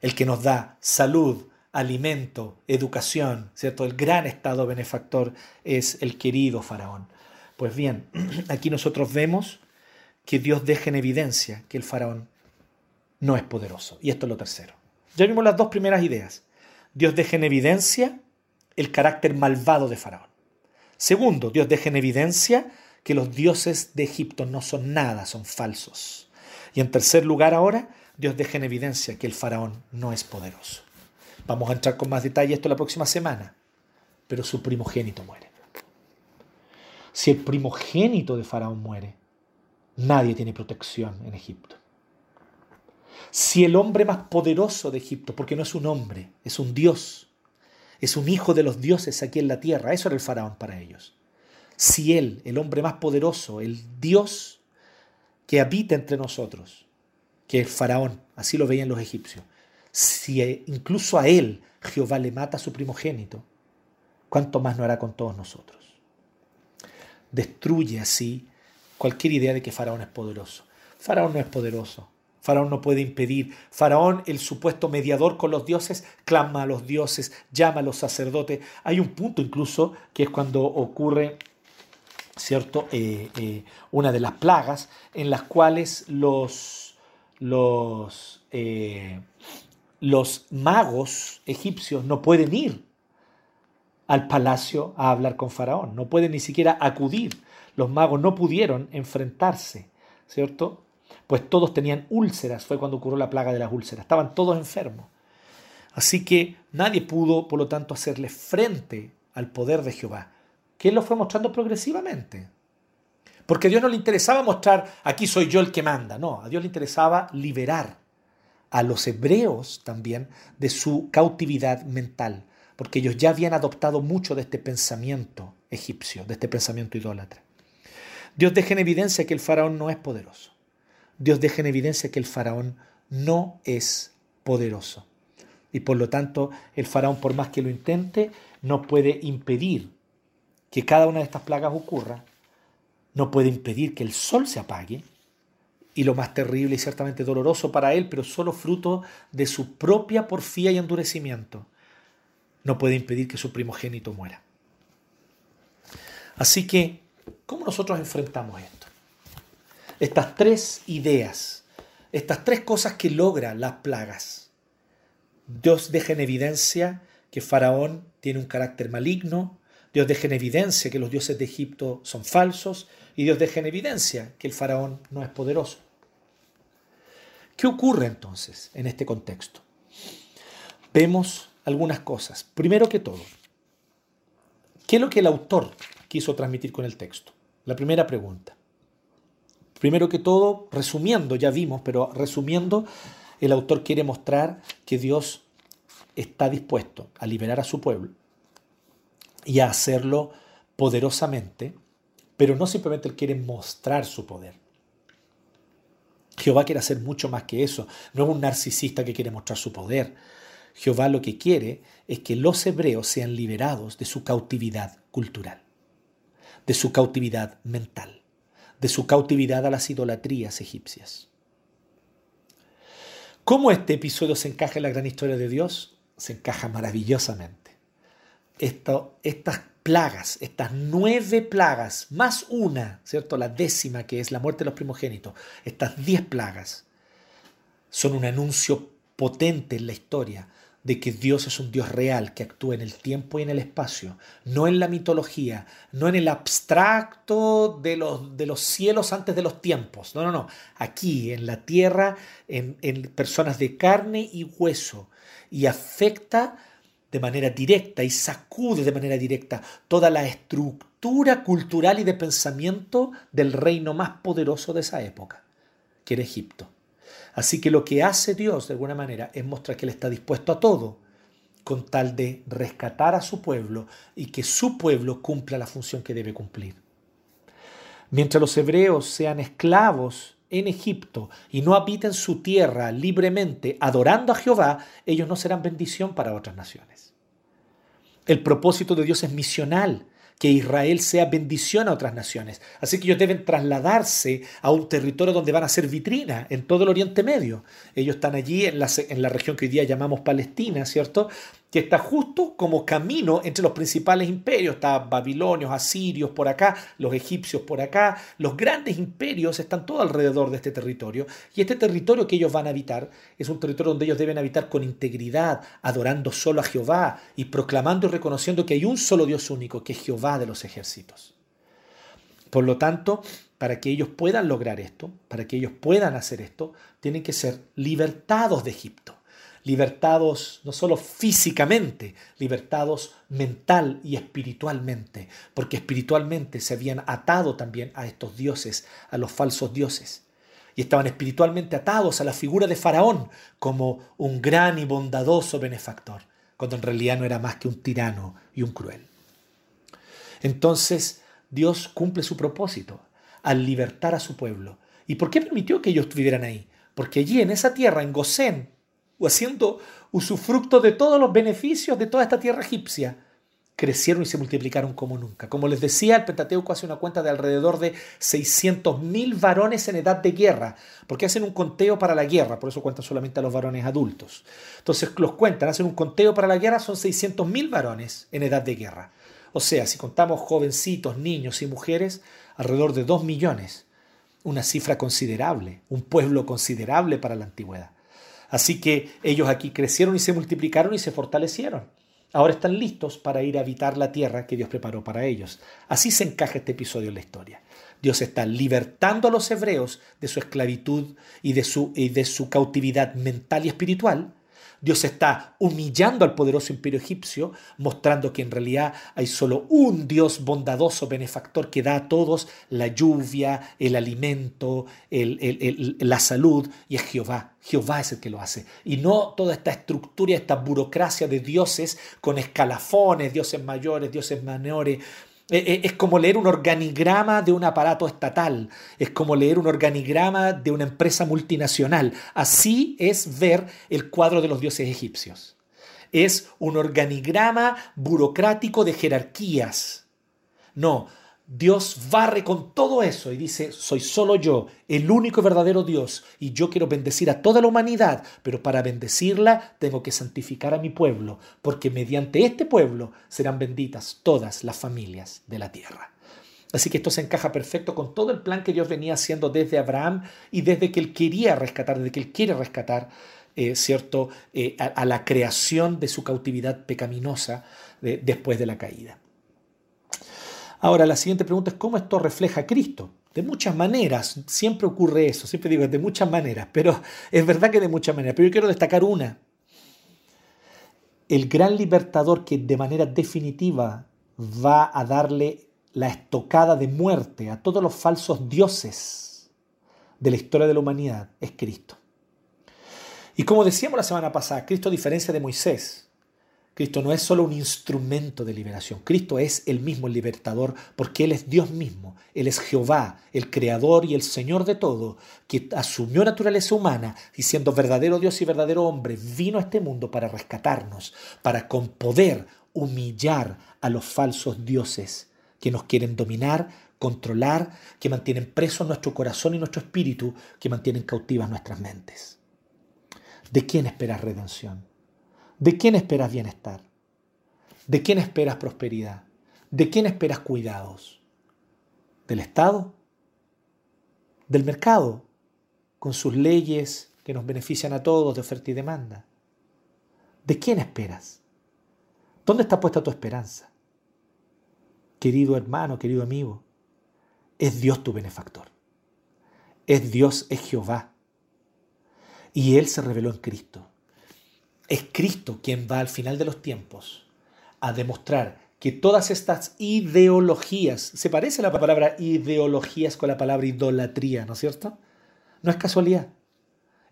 El que nos da salud, alimento, educación, ¿cierto? El gran estado benefactor es el querido faraón. Pues bien, [clears throat] aquí nosotros vemos que Dios deja en evidencia que el faraón no es poderoso. Y esto es lo tercero. Ya vimos las dos primeras ideas. Dios deja en evidencia el carácter malvado de faraón. Segundo, Dios deja en evidencia que los dioses de Egipto no son nada, son falsos. Y en tercer lugar ahora, Dios deja en evidencia que el faraón no es poderoso. Vamos a entrar con más detalle esto la próxima semana. Pero su primogénito muere. Si el primogénito de Faraón muere, nadie tiene protección en Egipto. Si el hombre más poderoso de Egipto, porque no es un hombre, es un dios, es un hijo de los dioses aquí en la tierra, eso era el faraón para ellos. Si él, el hombre más poderoso, el dios que habita entre nosotros, que es faraón, así lo veían los egipcios, si incluso a él Jehová le mata a su primogénito, ¿cuánto más no hará con todos nosotros? Destruye así cualquier idea de que Faraón es poderoso. Faraón no es poderoso. Faraón no puede impedir. Faraón, el supuesto mediador con los dioses, clama a los dioses, llama a los sacerdotes. Hay un punto incluso que es cuando ocurre, ¿cierto? Eh, eh, una de las plagas en las cuales los, los, eh, los magos egipcios no pueden ir al palacio a hablar con Faraón, no pueden ni siquiera acudir. Los magos no pudieron enfrentarse, ¿cierto? pues todos tenían úlceras, fue cuando ocurrió la plaga de las úlceras, estaban todos enfermos. Así que nadie pudo, por lo tanto, hacerle frente al poder de Jehová, que él lo fue mostrando progresivamente. Porque a Dios no le interesaba mostrar, aquí soy yo el que manda, no, a Dios le interesaba liberar a los hebreos también de su cautividad mental, porque ellos ya habían adoptado mucho de este pensamiento egipcio, de este pensamiento idólatra. Dios deja en evidencia que el faraón no es poderoso. Dios deja en evidencia que el faraón no es poderoso. Y por lo tanto, el faraón, por más que lo intente, no puede impedir que cada una de estas plagas ocurra, no puede impedir que el sol se apague, y lo más terrible y ciertamente doloroso para él, pero solo fruto de su propia porfía y endurecimiento, no puede impedir que su primogénito muera. Así que, ¿cómo nosotros enfrentamos esto? estas tres ideas, estas tres cosas que logran las plagas. Dios deja en evidencia que Faraón tiene un carácter maligno, Dios deja en evidencia que los dioses de Egipto son falsos y Dios deja en evidencia que el Faraón no es poderoso. ¿Qué ocurre entonces en este contexto? Vemos algunas cosas. Primero que todo, ¿qué es lo que el autor quiso transmitir con el texto? La primera pregunta. Primero que todo, resumiendo, ya vimos, pero resumiendo, el autor quiere mostrar que Dios está dispuesto a liberar a su pueblo y a hacerlo poderosamente, pero no simplemente él quiere mostrar su poder. Jehová quiere hacer mucho más que eso, no es un narcisista que quiere mostrar su poder. Jehová lo que quiere es que los hebreos sean liberados de su cautividad cultural, de su cautividad mental de su cautividad a las idolatrías egipcias. ¿Cómo este episodio se encaja en la gran historia de Dios? Se encaja maravillosamente. estas plagas, estas nueve plagas, más una, ¿cierto? La décima que es la muerte de los primogénitos, estas diez plagas, son un anuncio potente en la historia de que Dios es un Dios real que actúa en el tiempo y en el espacio, no en la mitología, no en el abstracto de los, de los cielos antes de los tiempos. No, no, no. Aquí, en la tierra, en, en personas de carne y hueso, y afecta de manera directa y sacude de manera directa toda la estructura cultural y de pensamiento del reino más poderoso de esa época, que era Egipto. Así que lo que hace Dios de alguna manera es mostrar que Él está dispuesto a todo con tal de rescatar a su pueblo y que su pueblo cumpla la función que debe cumplir. Mientras los hebreos sean esclavos en Egipto y no habiten su tierra libremente adorando a Jehová, ellos no serán bendición para otras naciones. El propósito de Dios es misional que Israel sea bendición a otras naciones. Así que ellos deben trasladarse a un territorio donde van a ser vitrina en todo el Oriente Medio. Ellos están allí en la, en la región que hoy día llamamos Palestina, ¿cierto? Que está justo como camino entre los principales imperios. Está babilonios, asirios por acá, los egipcios por acá. Los grandes imperios están todo alrededor de este territorio. Y este territorio que ellos van a habitar es un territorio donde ellos deben habitar con integridad, adorando solo a Jehová y proclamando y reconociendo que hay un solo Dios único, que es Jehová de los ejércitos. Por lo tanto, para que ellos puedan lograr esto, para que ellos puedan hacer esto, tienen que ser libertados de Egipto libertados no solo físicamente, libertados mental y espiritualmente, porque espiritualmente se habían atado también a estos dioses, a los falsos dioses. Y estaban espiritualmente atados a la figura de Faraón como un gran y bondadoso benefactor, cuando en realidad no era más que un tirano y un cruel. Entonces Dios cumple su propósito al libertar a su pueblo. ¿Y por qué permitió que ellos vivieran ahí? Porque allí en esa tierra, en Gosén, o haciendo usufructo de todos los beneficios de toda esta tierra egipcia, crecieron y se multiplicaron como nunca. Como les decía, el Pentateuco hace una cuenta de alrededor de 600.000 varones en edad de guerra, porque hacen un conteo para la guerra, por eso cuentan solamente a los varones adultos. Entonces los cuentan, hacen un conteo para la guerra, son 600.000 varones en edad de guerra. O sea, si contamos jovencitos, niños y mujeres, alrededor de 2 millones. Una cifra considerable, un pueblo considerable para la antigüedad. Así que ellos aquí crecieron y se multiplicaron y se fortalecieron. Ahora están listos para ir a habitar la tierra que Dios preparó para ellos. Así se encaja este episodio en la historia. Dios está libertando a los hebreos de su esclavitud y de su, y de su cautividad mental y espiritual Dios está humillando al poderoso imperio egipcio, mostrando que en realidad hay solo un Dios bondadoso, benefactor, que da a todos la lluvia, el alimento, la salud, y es Jehová. Jehová es el que lo hace. Y no toda esta estructura, esta burocracia de dioses con escalafones, dioses mayores, dioses menores, es como leer un organigrama de un aparato estatal, es como leer un organigrama de una empresa multinacional. Así es ver el cuadro de los dioses egipcios. Es un organigrama burocrático de jerarquías. No, Dios barre con todo eso y dice, soy solo yo, el único verdadero Dios, y yo quiero bendecir a toda la humanidad, pero para bendecirla tengo que santificar a mi pueblo, porque mediante este pueblo serán benditas todas las familias de la tierra. Así que esto se encaja perfecto con todo el plan que Dios venía haciendo desde Abraham y desde que él quería rescatar, desde que él quiere rescatar, eh, ¿cierto?, eh, a, la creación de su cautividad pecaminosa después de la caída. Ahora, la siguiente pregunta es cómo esto refleja a Cristo. De muchas maneras, siempre ocurre eso, siempre digo de muchas maneras, pero [laughs] es verdad que de muchas maneras, pero yo quiero destacar una. El gran libertador que de manera definitiva va a darle la estocada de muerte a todos los falsos dioses de la historia de la humanidad es Cristo. Y como decíamos la semana pasada, Cristo a diferencia de Moisés, Cristo no es solo un instrumento de liberación, Cristo es el mismo libertador porque Él es Dios mismo, Él es Jehová, el Creador y el Señor de todo, que asumió naturaleza humana y siendo verdadero Dios y verdadero hombre, vino a este mundo para rescatarnos, para con poder humillar a los falsos dioses que nos quieren dominar, controlar, que mantienen presos nuestro corazón y nuestro espíritu, que mantienen cautivas nuestras mentes. ¿De quién esperas redención? ¿De quién esperas bienestar? ¿De quién esperas prosperidad? ¿De quién esperas cuidados? ¿Del Estado? ¿Del mercado? Con sus leyes que nos benefician a todos de oferta y demanda. ¿De quién esperas? ¿Dónde está puesta tu esperanza? Querido hermano, querido amigo, es Dios tu benefactor. Es Dios, es Jehová. Y Él se reveló en Cristo es Cristo quien va al final de los tiempos a demostrar que todas estas ideologías, se parece la palabra ideologías con la palabra idolatría, ¿no es cierto? No es casualidad,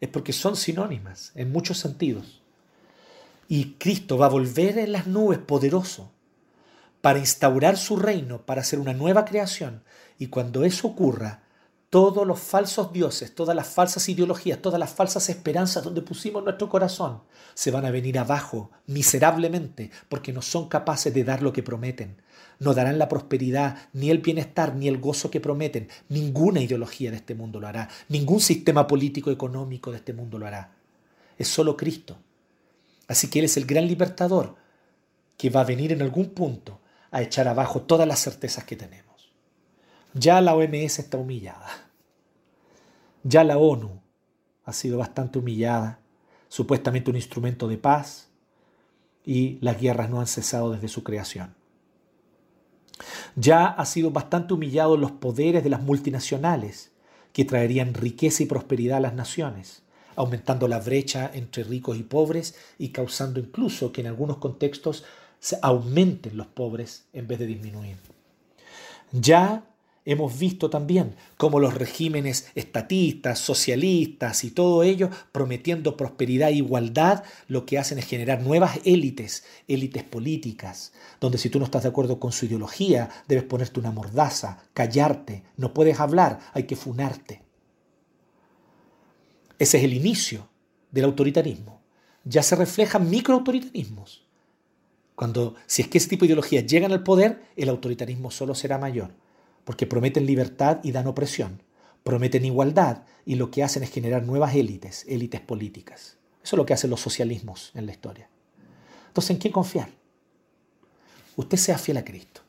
es porque son sinónimas en muchos sentidos. Y Cristo va a volver en las nubes poderoso para instaurar su reino, para hacer una nueva creación. Y cuando eso ocurra, todos los falsos dioses, todas las falsas ideologías, todas las falsas esperanzas donde pusimos nuestro corazón, se van a venir abajo miserablemente porque no son capaces de dar lo que prometen. No darán la prosperidad, ni el bienestar, ni el gozo que prometen. Ninguna ideología de este mundo lo hará. Ningún sistema político económico de este mundo lo hará. Es solo Cristo. Así que Él es el gran libertador que va a venir en algún punto a echar abajo todas las certezas que tenemos. Ya la OMS está humillada. Ya la ONU ha sido bastante humillada, supuestamente un instrumento de paz, y las guerras no han cesado desde su creación. Ya ha sido bastante humillado los poderes de las multinacionales que traerían riqueza y prosperidad a las naciones. aumentando la brecha entre ricos y pobres y causando incluso que en algunos contextos se aumenten los pobres en vez de disminuir. Ya hemos visto también cómo los regímenes estatistas, socialistas y todo ello, prometiendo prosperidad e igualdad, lo que hacen es generar nuevas élites, élites políticas, donde si tú no estás de acuerdo con su ideología, debes ponerte una mordaza, callarte, no puedes hablar, hay que funarte. Ese es el inicio del autoritarismo. Ya se reflejan microautoritarismos. Cuando, si es que ese tipo de ideologías llegan al poder, el autoritarismo solo será mayor porque prometen libertad y dan opresión, prometen igualdad y lo que hacen es generar nuevas élites, élites políticas. Eso es lo que hacen los socialismos en la historia. Entonces, ¿en quién confiar? Usted sea fiel a Cristo.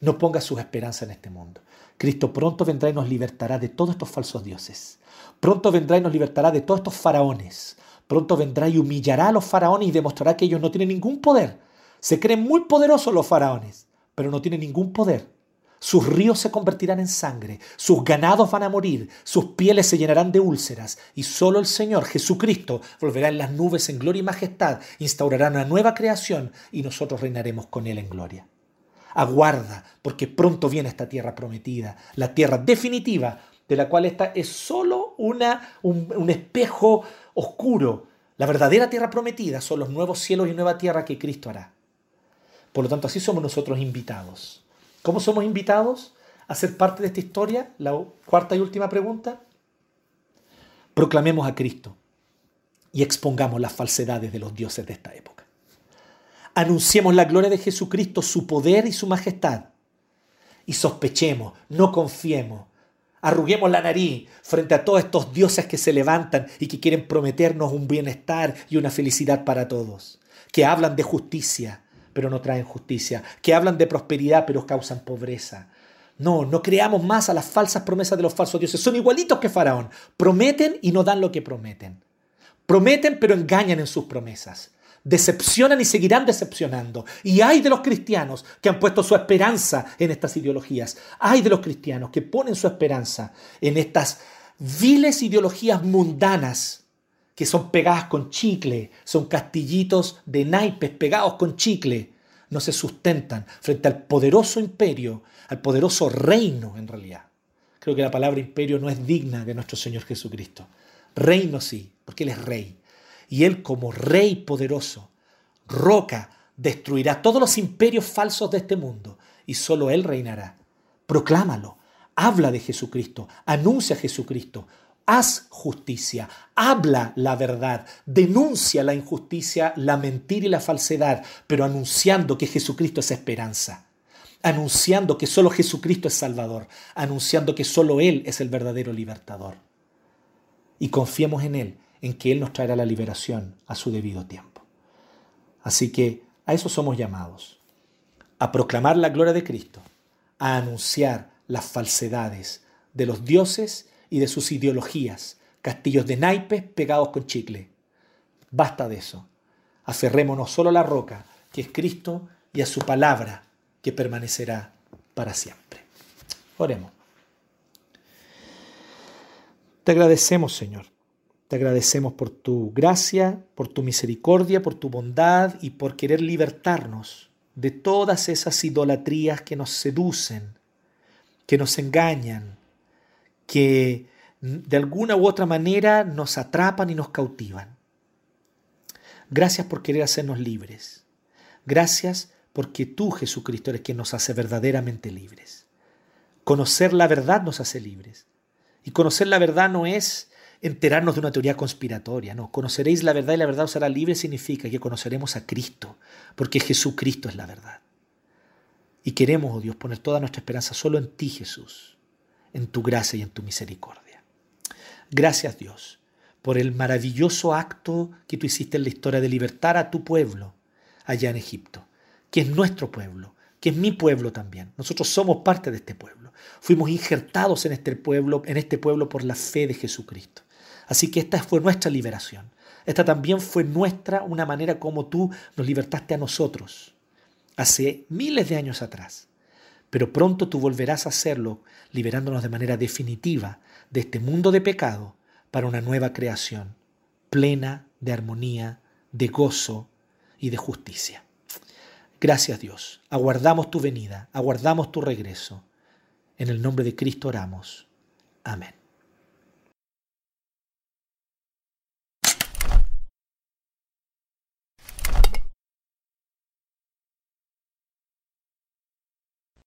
No ponga sus esperanzas en este mundo. Cristo pronto vendrá y nos libertará de todos estos falsos dioses. Pronto vendrá y nos libertará de todos estos faraones. Pronto vendrá y humillará a los faraones y demostrará que ellos no tienen ningún poder. Se creen muy poderosos los faraones, pero no tienen ningún poder sus ríos se convertirán en sangre, sus ganados van a morir, sus pieles se llenarán de úlceras, y solo el Señor Jesucristo volverá en las nubes en gloria y majestad, instaurará una nueva creación y nosotros reinaremos con Él en gloria. Aguarda, porque pronto viene esta tierra prometida, la tierra definitiva, de la cual esta es solo una, un, un espejo oscuro. La verdadera tierra prometida son los nuevos cielos y nueva tierra que Cristo hará. Por lo tanto, así somos nosotros invitados ¿Cómo somos invitados a ser parte de esta historia? La cuarta y última pregunta. Proclamemos a Cristo y expongamos las falsedades de los dioses de esta época. Anunciemos la gloria de Jesucristo, su poder y su majestad. Y sospechemos, no confiemos, arruguemos la nariz frente a todos estos dioses que se levantan y que quieren prometernos un bienestar y una felicidad para todos, que hablan de justicia, pero no traen justicia, que hablan de prosperidad, pero causan pobreza. No, no creamos más a las falsas promesas de los falsos dioses. Son igualitos que Faraón. Prometen y no dan lo que prometen. Prometen pero engañan en sus promesas. Decepcionan y seguirán decepcionando. Y hay de los cristianos que han puesto su esperanza en estas ideologías. Hay de los cristianos que ponen su esperanza en estas viles ideologías mundanas que son pegadas con chicle, son castillitos de naipes pegados con chicle, no se sustentan frente al poderoso imperio, al poderoso reino en realidad. Creo que la palabra imperio no es digna de nuestro Señor Jesucristo. Reino sí, porque Él es rey. Y Él como rey poderoso, roca, destruirá todos los imperios falsos de este mundo y solo Él reinará. Proclámalo, habla de Jesucristo, anuncia a Jesucristo, haz justicia, habla la verdad, denuncia la injusticia, la mentira y la falsedad, pero anunciando que Jesucristo es esperanza, anunciando que solo Jesucristo es Salvador, anunciando que solo Él es el verdadero libertador. Y confiemos en Él, en que Él nos traerá la liberación a su debido tiempo. Así que a eso somos llamados, a proclamar la gloria de Cristo, a anunciar las falsedades de los dioses y de sus ideologías, castillos de naipes pegados con chicle. Basta de eso. Aferrémonos solo a la roca, que es Cristo, y a su palabra, que permanecerá para siempre. Oremos. Te agradecemos, Señor. Te agradecemos por tu gracia, por tu misericordia, por tu bondad y por querer libertarnos de todas esas idolatrías que nos seducen, que nos engañan, que de alguna u otra manera nos atrapan y nos cautivan. Gracias por querer hacernos libres. Gracias porque tú, Jesucristo, eres quien nos hace verdaderamente libres. Conocer la verdad nos hace libres. Y conocer la verdad no es enterarnos de una teoría conspiratoria, no. Conoceréis la verdad y la verdad os hará libre significa que conoceremos a Cristo, porque Jesucristo es la verdad. Y queremos, oh Dios, poner toda nuestra esperanza solo en ti, Jesús en tu gracia y en tu misericordia. Gracias Dios por el maravilloso acto que tú hiciste en la historia de libertar a tu pueblo allá en Egipto, que es nuestro pueblo, que es mi pueblo también. Nosotros somos parte de este pueblo. Fuimos injertados en este pueblo, en este pueblo por la fe de Jesucristo. Así que esta fue nuestra liberación. Esta también fue nuestra, una manera como tú nos libertaste a nosotros hace miles de años atrás pero pronto tú volverás a hacerlo, liberándonos de manera definitiva de este mundo de pecado para una nueva creación, plena de armonía, de gozo y de justicia. Gracias Dios. Aguardamos tu venida, aguardamos tu regreso. En el nombre de Cristo oramos. Amén.